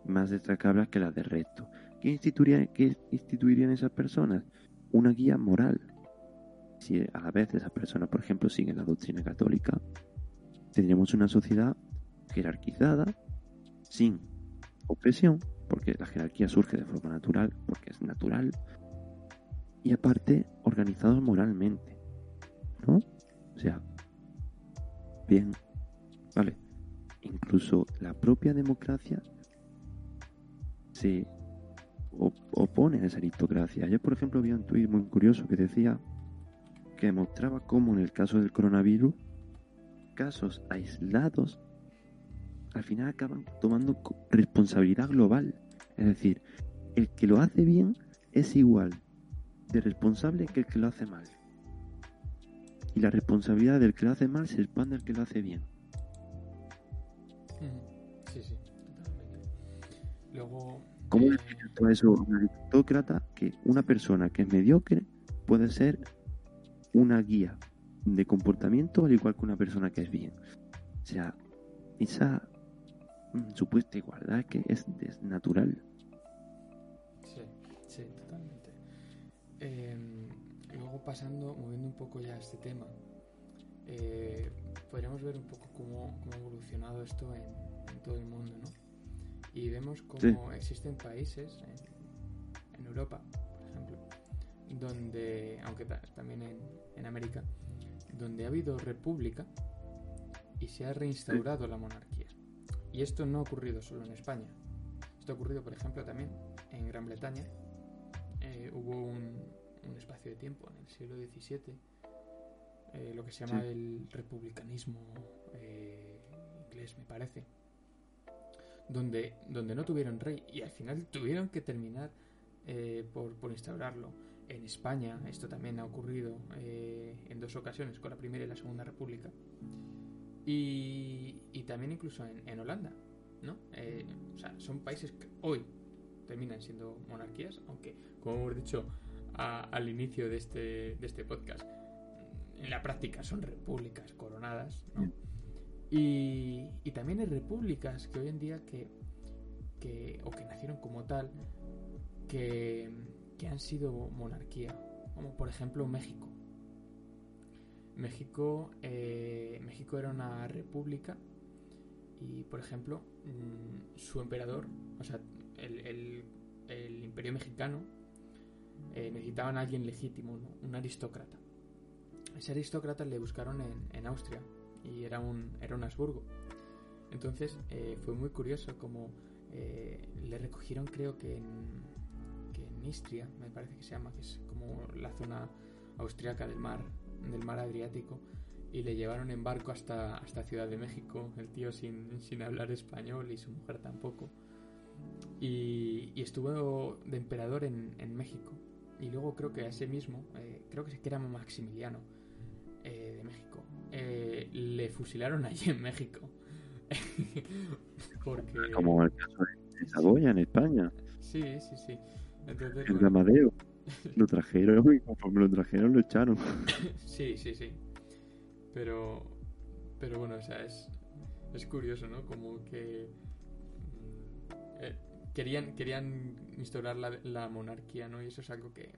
más destacables que las del resto. ¿Qué instituirían, qué instituirían esas personas? Una guía moral. Si a la vez esas personas, por ejemplo, siguen la doctrina católica, tendríamos una sociedad jerarquizada, sin opresión, porque la jerarquía surge de forma natural, porque es natural, y aparte organizados moralmente, ¿no? O sea, bien, vale, incluso la propia democracia se op- opone a esa aristocracia. Yo, por ejemplo, vi un tuit muy curioso que decía que mostraba cómo en el caso del coronavirus, casos aislados al final acaban tomando responsabilidad global. Es decir, el que lo hace bien es igual de responsable que el que lo hace mal. Y la responsabilidad del que lo hace mal se expande al que lo hace bien. Sí, sí, totalmente. Luego. ¿Cómo eh, le a eso a un aristócrata que una persona que es mediocre puede ser una guía de comportamiento al igual que una persona que es bien? O sea, esa mm, supuesta igualdad que es, es natural. Sí, sí, totalmente. Eh, luego pasando, moviendo un poco ya este tema, eh, podríamos ver un poco cómo, cómo ha evolucionado esto en, en todo el mundo, ¿no? Y vemos cómo existen países en, en Europa, por ejemplo, donde, aunque ta- también en, en América, donde ha habido república y se ha reinstaurado la monarquía. Y esto no ha ocurrido solo en España. Esto ha ocurrido, por ejemplo, también en Gran Bretaña. Eh, hubo un, un espacio de tiempo en el siglo XVII, eh, lo que se llama Sí. el republicanismo eh, inglés, me parece, donde, donde no tuvieron rey y al final tuvieron que terminar eh, por, por instaurarlo. En España esto también ha ocurrido eh, en dos ocasiones, con la Primera y la Segunda República. Y, y también incluso en, en Holanda, ¿no? O sea, son países que hoy terminan siendo monarquías, aunque, como hemos dicho a- al inicio de este, de este podcast, en la práctica son repúblicas coronadas, ¿no? Y, y también hay repúblicas que hoy en día que, que o que nacieron como tal, que, que han sido monarquía, como por ejemplo México. México, eh, México era una república y, por ejemplo, mm, su emperador, o sea, el, el- el imperio mexicano, eh, necesitaban a alguien legítimo, un aristócrata. Ese aristócrata le buscaron en, Austria y era un, era un Habsburgo. Entonces eh, fue muy curioso como eh, le recogieron, creo que en, Nistria, me parece que se llama, que es como la zona austriaca del mar, del mar Adriático, y le llevaron en barco hasta, hasta Ciudad de México, el tío sin, sin hablar español y su mujer tampoco. Y, y estuvo de emperador en, en, México. Y luego creo que a ese mismo, eh, creo que era Maximiliano eh, de México, eh, le fusilaron allí en México. Porque... Como el caso de Saboya en España. Sí, sí, sí. Entonces, el bueno... Lo trajeron y conforme lo trajeron lo echaron. sí, sí, sí. Pero, pero bueno, o sea, es, es curioso, ¿no? Como que mm, eh, querían, querían instaurar la, la, monarquía, ¿no? Y eso es algo que,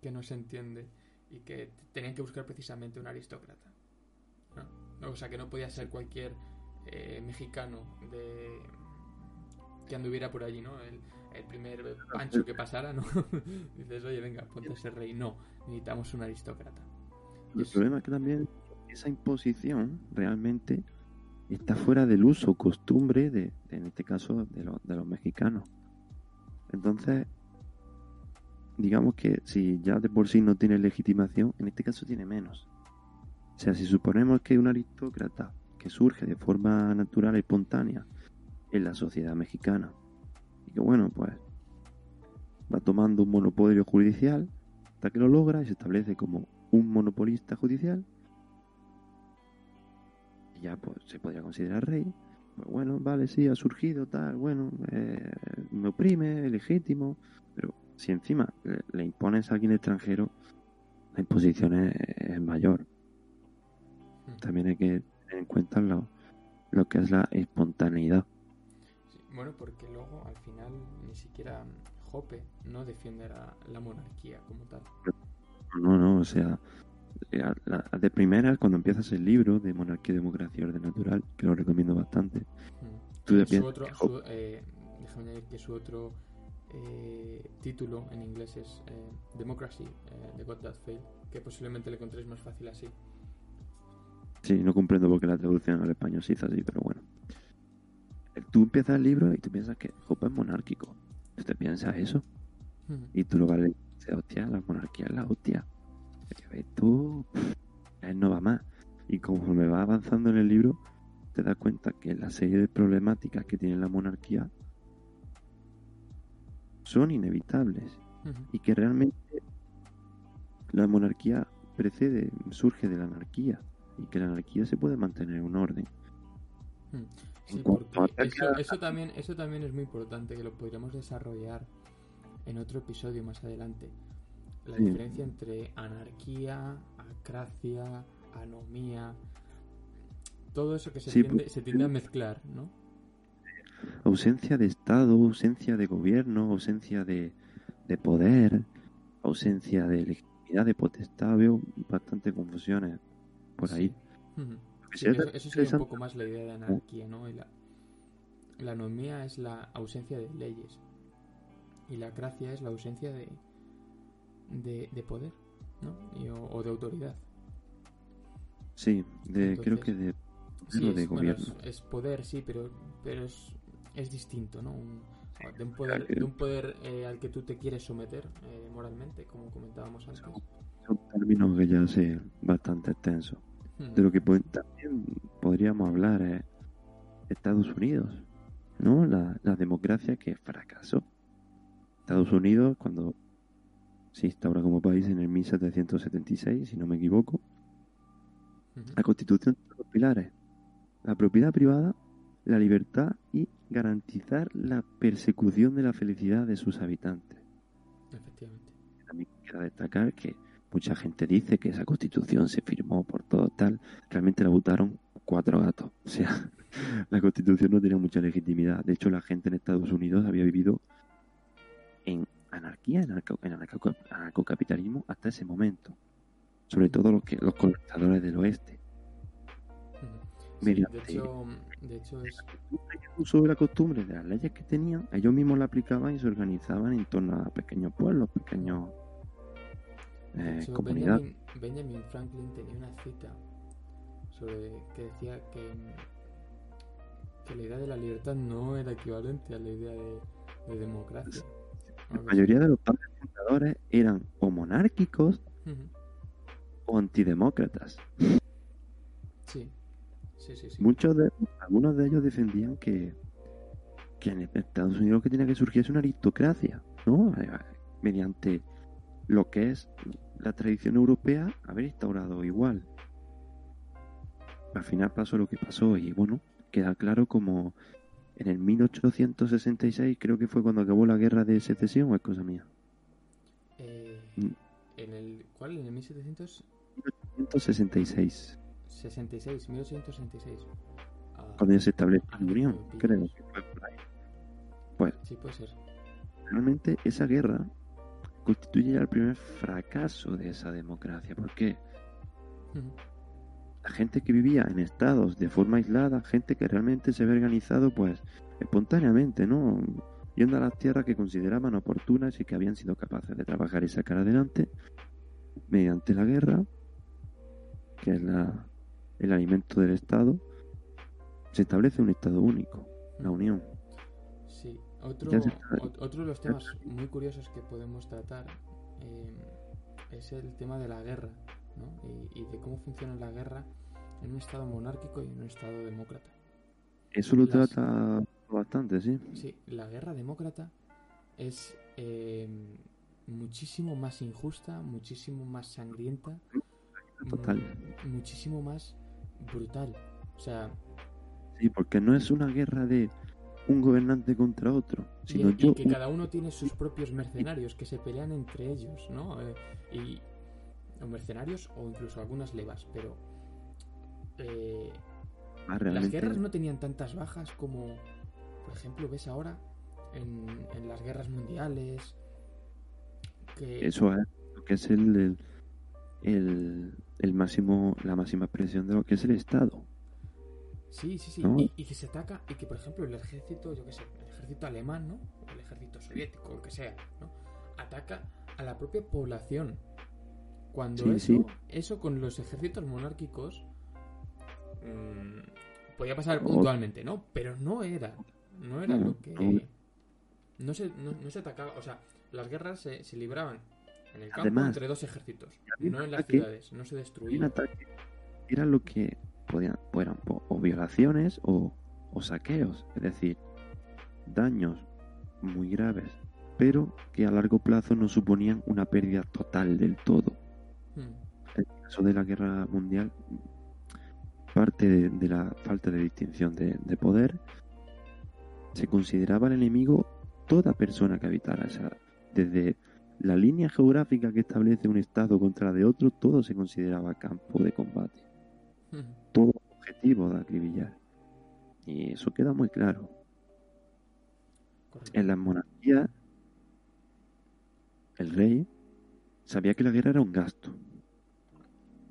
que, no se entiende y que tenían que buscar precisamente un aristócrata. ¿no? O sea, que no podía ser cualquier eh, mexicano de que anduviera por allí, ¿no? El, el primer pancho que pasara, ¿no? Dices, oye, venga, ponte ese rey. No, necesitamos un aristócrata. El problema es que también esa imposición realmente está fuera del uso, costumbre de, en este caso, de, de los mexicanos. Entonces, digamos que si ya de por sí no tiene legitimación, en este caso tiene menos. O sea, si suponemos que un aristócrata que surge de forma natural y espontánea en la sociedad mexicana, y que bueno, pues va tomando un monopolio judicial hasta que lo logra y se establece como un monopolista judicial, ya pues se podría considerar rey. Pues bueno, vale, sí, ha surgido, tal, bueno, eh, me oprime, es legítimo, pero si encima le, impones a alguien extranjero, la imposición es, mayor. Hmm. También hay que tener en cuenta lo, lo que es la espontaneidad. bueno, porque luego al final ni siquiera Jope no defiende la monarquía como tal. No, no, o sea, eh, de primera, cuando empiezas el libro de Monarquía, Democracia y Orden Natural, que lo recomiendo bastante, mm. tú su otro, su, eh, déjame añadir que su otro eh, título en inglés es eh, Democracy, The God That Failed, que posiblemente le encontréis más fácil así. Sí, no comprendo por qué la traducción al español se hizo así, pero bueno. Tú empiezas el libro y tú piensas que Hope es monárquico. ¿Tú te piensas eso? Y tú lo vas a leer hostia, la monarquía es la hostia él no va más. Y conforme va avanzando en el libro, te das cuenta que la serie de problemáticas que tiene la monarquía son inevitables. Y que realmente la monarquía precede, surge de la anarquía. Y que la anarquía se puede mantener en un orden. eso, también, eso también es muy importante, que lo podríamos desarrollar en otro episodio más adelante la diferencia entre anarquía, acracia, anomía, todo eso que se, tiende, se tiende a mezclar, ¿no? Ausencia de Estado, ausencia de gobierno, ausencia de, poder, ausencia de legitimidad, de potestad, veo bastante confusiones por ahí. eso, sería un poco más la idea de anarquía, ¿no? la, la anomía es la ausencia de leyes. Y la acracia es la ausencia de, de, poder, ¿no? o, de autoridad. Sí, de, creo que de, de gobierno. es, poder, sí, pero, pero es, es distinto, ¿no? de un poder, de un poder eh, al que tú te quieres someter eh, moralmente, como comentábamos antes. Es un término que ya sé bastante extenso. De lo que también podríamos hablar es Estados Unidos, ¿no? La, la democracia que fracasó. Estados Unidos, cuando se instaura como país en el 1776, si no me equivoco. La Constitución tiene dos pilares. La propiedad privada, la libertad y garantizar la persecución de la felicidad de sus habitantes. Efectivamente. También quiero destacar que mucha gente dice que esa constitución se firmó por todo tal. Realmente la votaron cuatro gatos. O sea, la constitución no tenía mucha legitimidad. De hecho, la gente en Estados Unidos había vivido en anarquía, en anarcocapitalismo hasta ese momento. Sobre todo los, que, los colonizadores del oeste. de hecho, de hecho es... uso de la costumbre de las leyes que tenían, ellos mismos la aplicaban y se organizaban en torno a pequeños pueblos, pequeños eh, comunidades. Benjamin, Franklin tenía una cita sobre que decía que, que la idea de la libertad no era equivalente a la idea de democracia. La mayoría de los padres dictadores eran o monárquicos o antidemócratas. Sí. Sí, sí, sí. Muchos de algunos de ellos defendían que, que en Estados Unidos lo que tenía que surgir es una aristocracia, ¿no? Eh, Mediante lo que es la tradición europea, haber instaurado igual. Al final pasó lo que pasó y bueno, queda claro como en el 1866 creo que fue cuando acabó la guerra de secesión o es cosa mía. Eh, Mm. en el, ¿Cuál? En el 1766. 1866, 1866. Ah, cuando ya se establece Ah, la unión, creo pillas. que fue por ahí. Pues sí, puede ser. realmente esa guerra constituye ya el primer fracaso de esa democracia. ¿Por qué? La gente que vivía en estados de forma aislada, gente que realmente se había organizado pues espontáneamente, ¿no? Yendo a las tierras que consideraban oportunas y que habían sido capaces de trabajar y sacar adelante mediante la guerra, que es la, el alimento del Estado, se establece un Estado único, la Unión. Sí, otro, otro de los temas muy curiosos que podemos tratar eh, es el tema de la guerra, ¿no? Y, y de cómo funciona la guerra en un estado monárquico y en un estado demócrata. Eso lo Las- trata bastante, sí. Sí, la guerra demócrata es eh, muchísimo más injusta, muchísimo más sangrienta, Total. mu- muchísimo más brutal. O sea, Sí, porque no es una guerra de un gobernante contra otro, y, sino y yo que cada uno tiene sus propios mercenarios que se pelean entre ellos, ¿no? Eh, y o mercenarios o incluso algunas levas, pero eh, Ah, las guerras no tenían tantas bajas como, por ejemplo, ves ahora en, en las guerras mundiales. Que eso es lo que es el, el, el, el máximo, la máxima expresión de lo que es el Estado. Sí, sí, sí. ¿no? Y, y que se ataca, y que por ejemplo el ejército, yo qué sé, el ejército alemán, ¿no? O el ejército soviético, o el que sea, ¿no? Ataca a la propia población. Cuando Sí, eso, sí. eso con los ejércitos monárquicos mm, podía pasar puntualmente, ¿no? Pero no era, no era lo que... no. Se, no, no se atacaba, o sea, las guerras se, se libraban en el campo Además, entre dos ejércitos, no en las ataque- ciudades, no se destruían. era lo que podían, eran o violaciones o, o saqueos, es decir, daños muy graves, pero que a largo plazo no suponían una pérdida total del todo. Mm, En el caso de la guerra mundial, parte de, de la falta de distinción de, de poder, se consideraba el enemigo toda persona que habitara esa. Desde la línea geográfica que establece un estado contra la de otro, todo se consideraba campo de combate, mm. todo objetivo de acribillar. Y eso queda muy claro. Correcto. En las monarquías, el rey sabía que la guerra era un gasto.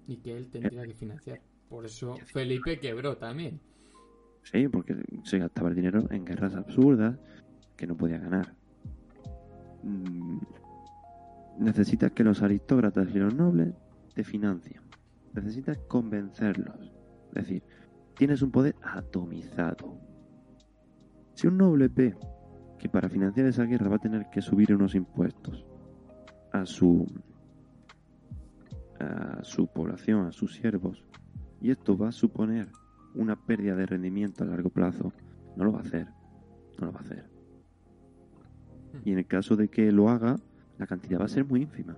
Y que él tendría que financiar. Por eso Felipe quebró también. Sí, porque se gastaba el dinero en guerras absurdas que no podía ganar. Mm, Necesitas que los aristócratas y los nobles te financien. Necesitas convencerlos. Es decir, tienes un poder atomizado. Si un noble ve que para financiar esa guerra va a tener que subir unos impuestos a su a su población, a sus siervos, y esto va a suponer una pérdida de rendimiento a largo plazo, no lo va a hacer. No lo va a hacer. Y en el caso de que lo haga, la cantidad va a ser muy ínfima.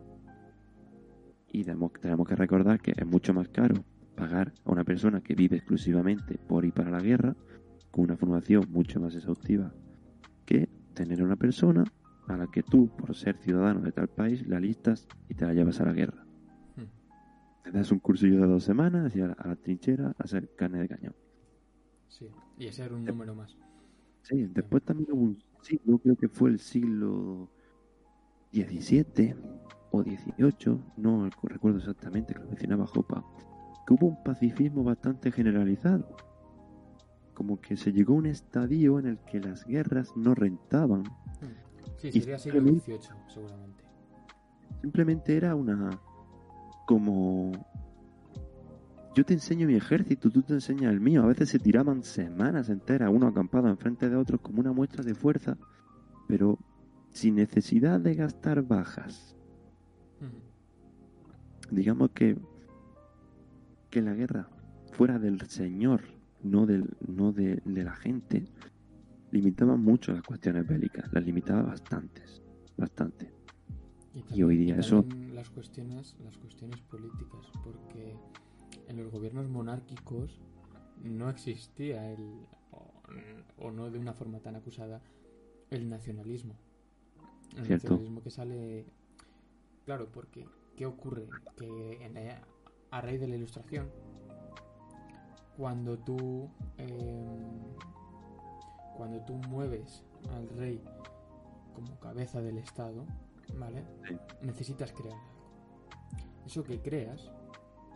Y tenemos, que recordar que es mucho más caro pagar a una persona que vive exclusivamente por y para la guerra, con una formación mucho más exhaustiva, que tener a una persona a la que tú, por ser ciudadano de tal país, la listas y te la llevas a la guerra. Mm, Te das un cursillo de dos semanas y a la, a la trinchera a hacer carne de cañón. Sí. Y ese era un número más. Sí, después también hubo un siglo, creo que fue el siglo XVII o XVIII, no recuerdo exactamente, que lo mencionaba Jopa, que hubo un pacifismo bastante generalizado. Como que se llegó a un estadio en el que las guerras no rentaban. Sí, sería siglo simplemente- XVIII, seguramente. Simplemente era una... como... Yo te enseño mi ejército, tú te enseñas el mío. A veces se tiraban semanas enteras, uno acampado enfrente de otros como una muestra de fuerza, pero sin necesidad de gastar bajas. Digamos que, que la guerra fuera del señor, no, del, no de, de la gente, limitaba mucho las cuestiones bélicas, las limitaba bastantes, bastante. Y, hoy día eso... Las cuestiones, las cuestiones políticas, porque en los gobiernos monárquicos no existía el, o, no de una forma tan acusada, el nacionalismo. El nacionalismo que sale... Claro, porque ¿qué ocurre? Que en a raíz de la ilustración, cuando tú... Em, cuando tú mueves al rey como cabeza del Estado, ¿vale? Necesitas crear algo. Eso que creas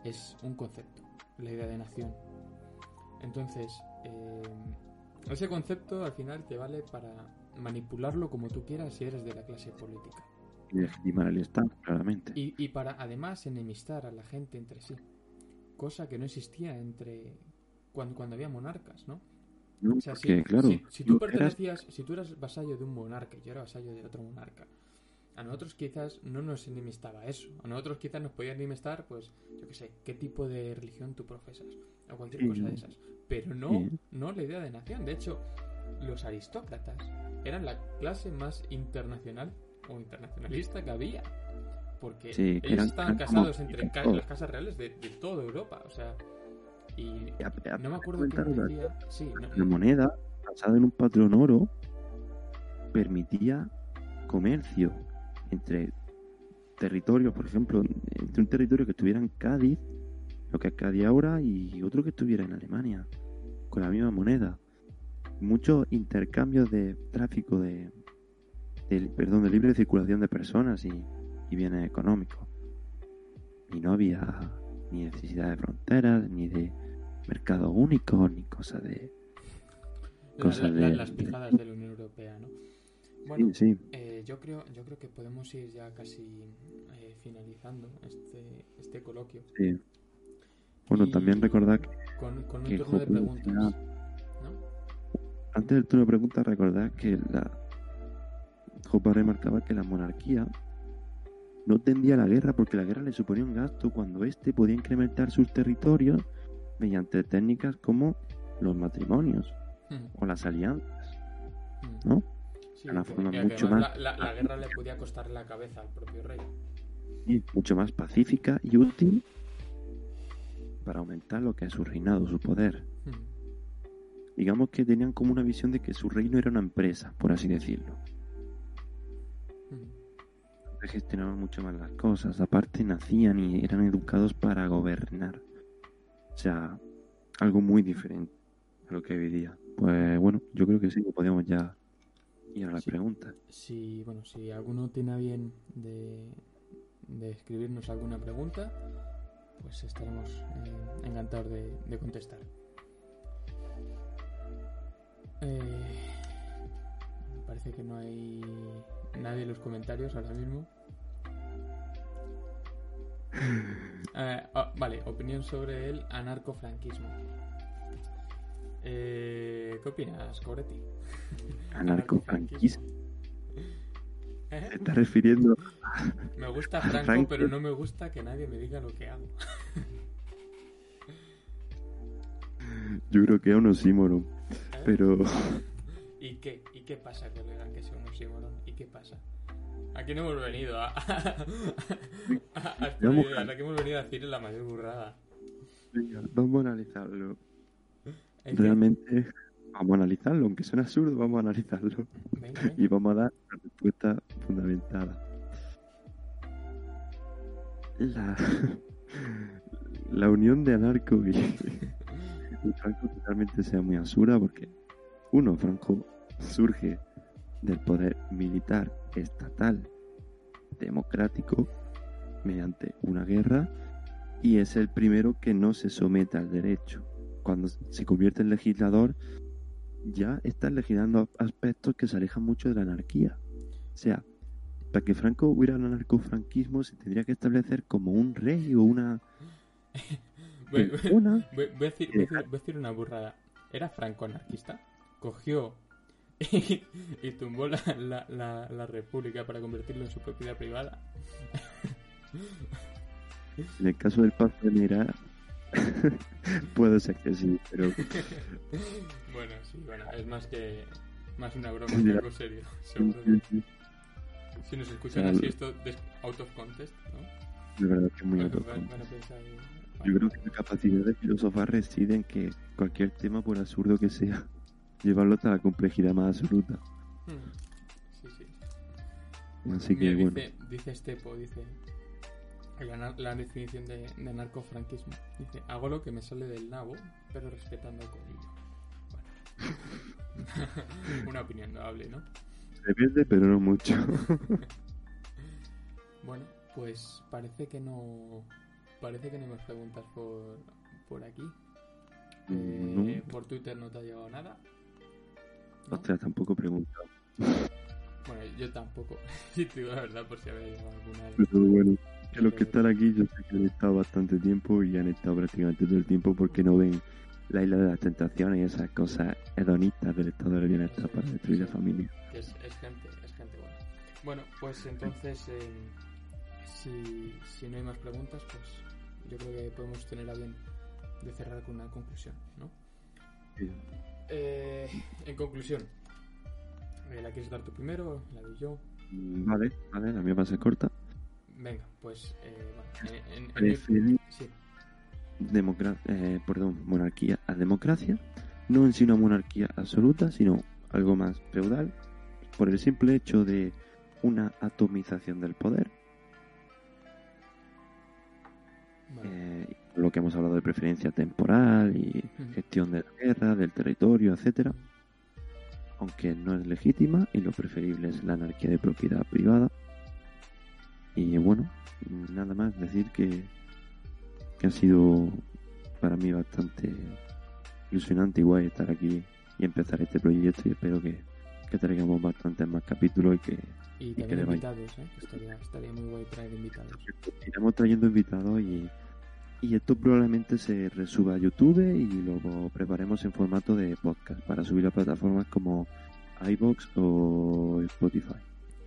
es un concepto, la idea de nación. Entonces, eh, ese concepto al final te vale para manipularlo como tú quieras si eres de la clase política. Y legitimar el Estado, claramente. Y, y para además enemistar a la gente entre sí. Cosa que no existía entre cuando, cuando había monarcas, ¿no? O sea, si, claro, si, tú pertenecías, si tú eras vasallo de un monarca y yo era vasallo de otro monarca, a nosotros quizás no nos enemistaba eso. A nosotros quizás nos podía enemistar, pues, yo qué sé, qué tipo de religión tú profesas o cualquier cosa de esas. Pero no, no la idea de nación. De hecho, los aristócratas eran la clase más internacional o internacionalista que había. Porque ellos estaban casados entre las casas reales de, de toda Europa. O sea, y no me acuerdo qué decía. Sí, La moneda, basada en un patrón oro, permitía comercio entre territorios, por ejemplo, entre un territorio que estuviera en Cádiz, lo que es Cádiz ahora, y otro que estuviera en Alemania, con la misma moneda. Muchos intercambios de tráfico de, perdón, de libre circulación de personas y, y bienes económicos. Y no había ni necesidad de fronteras, ni de mercado único ni cosa de cosas de las pijadas de la Unión Europea, ¿no? Bueno, sí, Eh, yo creo yo creo que podemos ir ya casi eh, finalizando este este coloquio. Sí. Bueno, también recordad que con, con un turno de preguntas, ¿no? Antes del turno de preguntas, recordad que la Jopa remarcaba que la monarquía no tendía la guerra porque la guerra le suponía un gasto cuando éste podía incrementar sus territorios mediante técnicas como los matrimonios o las alianzas, ¿no? mucho más... La, guerra le podía costar la cabeza al propio rey. Y mucho más pacífica y útil para aumentar lo que es su reinado, su poder. Digamos que tenían como una visión de que su reino era una empresa, por así decirlo. Gestionaban mucho más las cosas, aparte nacían y eran educados para gobernar. O sea, algo muy diferente a lo que hoy Pues bueno, yo creo que sí, que podemos ya ir a las preguntas. Sí, bueno, si alguno tiene a bien de, escribirnos alguna pregunta, pues estaremos eh, encantados de, contestar. Eh, parece que no hay nadie en los comentarios ahora mismo. Eh, ah, vale, opinión sobre el anarcofranquismo. Eh, ¿Qué opinas, Cobretti? Anarcofranquismo. ¿Eh? ¿Te estás refiriendo? Me gusta Franco, pero no me gusta que nadie me diga lo que hago. Yo creo que es un oxímoron. ¿Eh? Pero. ¿Y qué? ¿Y qué pasa que le que sea un oxímoron? ¿Y qué pasa? Aquí no hemos venido a. a, aquí hemos venido a decir la mayor burrada. Venga, vamos a analizarlo. Realmente, vamos a analizarlo, aunque suene absurdo, vamos a analizarlo. Y vamos a dar una respuesta fundamentada. La, la unión de Anarco y, y Franco totalmente sea muy absurda porque, uno, Franco surge del poder militar estatal democrático mediante una guerra y es el primero que no se somete al derecho. Cuando se convierte en legislador ya está legislando aspectos que se alejan mucho de la anarquía. O sea, para que Franco hubiera un anarcofranquismo se tendría que establecer como un rey o una... voy, a decir, voy a decir una burrada. ¿Era Franco anarquista? Cogió y, tumbó la, la, la, república para convertirlo en su propiedad privada. En el caso del Paz de Mira, puede ser que sí, pero... bueno, sí, bueno, es más que más una broma que algo serio, seguro. Si nos escuchan así esto de out of contest, ¿no? De verdad que es muy out of Yo creo que la capacidad de filosofar reside en que cualquier tema, por absurdo que sea, llevarlo hasta la complejidad más absoluta. Hmm. Sí, sí. Así que, bueno. Dice, dice Estepo, dice la, la definición de, de, narcofranquismo. Dice, hago lo que me sale del nabo, pero respetando el codillo. Bueno. Una opinión hable, ¿no? Depende, pero no mucho. bueno, pues parece que no. Parece que no hay más preguntas por, por aquí. Eh, por Twitter no te ha llegado nada. ¿No? Ostras, tampoco he preguntado. Bueno, yo tampoco. Si te digo la verdad, por si había llegado alguna. Pero bueno, que los que están aquí, yo sé que han estado bastante tiempo y han estado prácticamente todo el tiempo porque no ven la isla de las tentaciones y esas cosas hedonistas del estado del bienestar para destruir la familia. Es, es, gente, es gente buena. Bueno, pues entonces, eh, si, si no hay más preguntas, pues yo creo que podemos tener a bien de cerrar con una conclusión, ¿no? Eh, en conclusión, eh, ¿la quieres dar tú primero? ¿La doy yo? Vale, vale, la mía va a ser corta. Venga, pues eh, en, sí. eh, perdón, monarquía a democracia, no en sí una monarquía absoluta, sino algo más feudal, por el simple hecho de una atomización del poder. Eh, lo que hemos hablado de preferencia temporal y gestión de la guerra, del territorio, etcétera. Aunque no es legítima y lo preferible es la anarquía de propiedad privada. Y bueno, nada más decir que, que ha sido para mí bastante ilusionante y guay estar aquí y empezar este proyecto y espero que, que traigamos bastantes más capítulos y que... Y, que invitados, ¿eh? estaría, estaría, muy guay traer invitados. Iremos trayendo invitados y, y esto probablemente se resuba a YouTube y lo preparemos en formato de podcast para subir a plataformas como iBox o Spotify.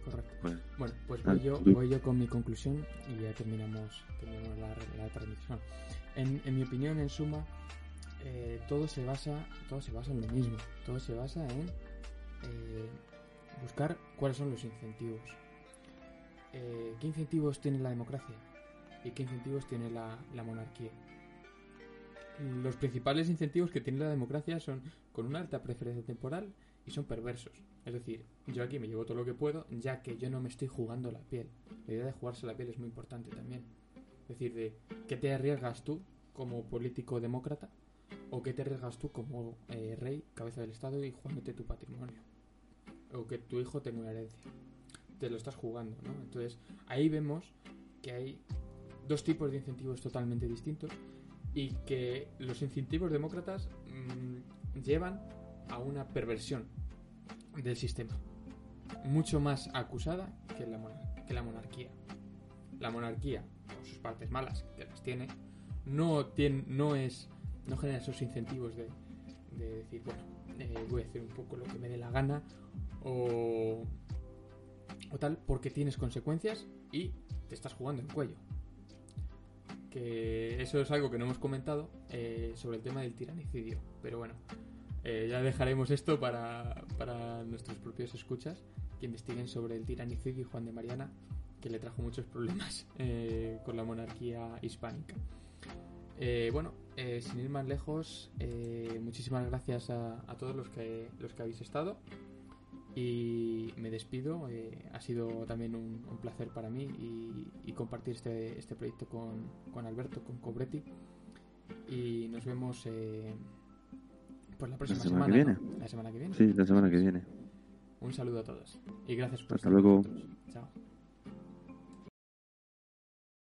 Correcto. Bueno, pues voy yo, voy yo con mi conclusión y ya terminamos, terminamos la, transmisión. En, en, mi opinión, en suma, eh, todo se basa todo se basa en lo mismo. Todo se basa en eh, buscar cuáles son los incentivos. Eh, ¿Qué incentivos tiene la democracia? ¿Y qué incentivos tiene la, la monarquía? Los principales incentivos que tiene la democracia son con una alta preferencia temporal y son perversos. Es decir, yo aquí me llevo todo lo que puedo, ya que yo no me estoy jugando la piel. La idea de jugarse la piel es muy importante también. Es decir, de qué te arriesgas tú como político demócrata o qué te arriesgas tú como eh, rey, cabeza del Estado y jugándote tu patrimonio. O que tu hijo tenga una herencia. Te lo estás jugando, ¿no? Entonces, ahí vemos que hay dos tipos de incentivos totalmente distintos y que los incentivos demócratas mmm, llevan a una perversión del sistema, mucho más acusada que la, que la monarquía. La monarquía, con sus partes malas, que las tiene, no, tiene, no, es, no genera esos incentivos de, de decir, bueno, eh, voy a hacer un poco lo que me dé la gana o, o tal, porque tienes consecuencias y te estás jugando el cuello. Que eso es algo que no hemos comentado eh, sobre el tema del tiranicidio, pero bueno, eh, ya dejaremos esto para, para, nuestros propios escuchas que investiguen sobre el tiranicidio y Juan de Mariana, que le trajo muchos problemas eh, con la monarquía hispánica. Bueno, sin ir más lejos, muchísimas gracias a, a, todos los que, los que habéis estado y me despido. ha sido también un, un placer para mí y, y compartir este, este proyecto con, con, Alberto, con Cobretti. Y nos vemos pues la próxima semana, que viene. La semana que viene. Sí, la semana que viene. Un saludo a todos. Y gracias por Hasta luego. Chao.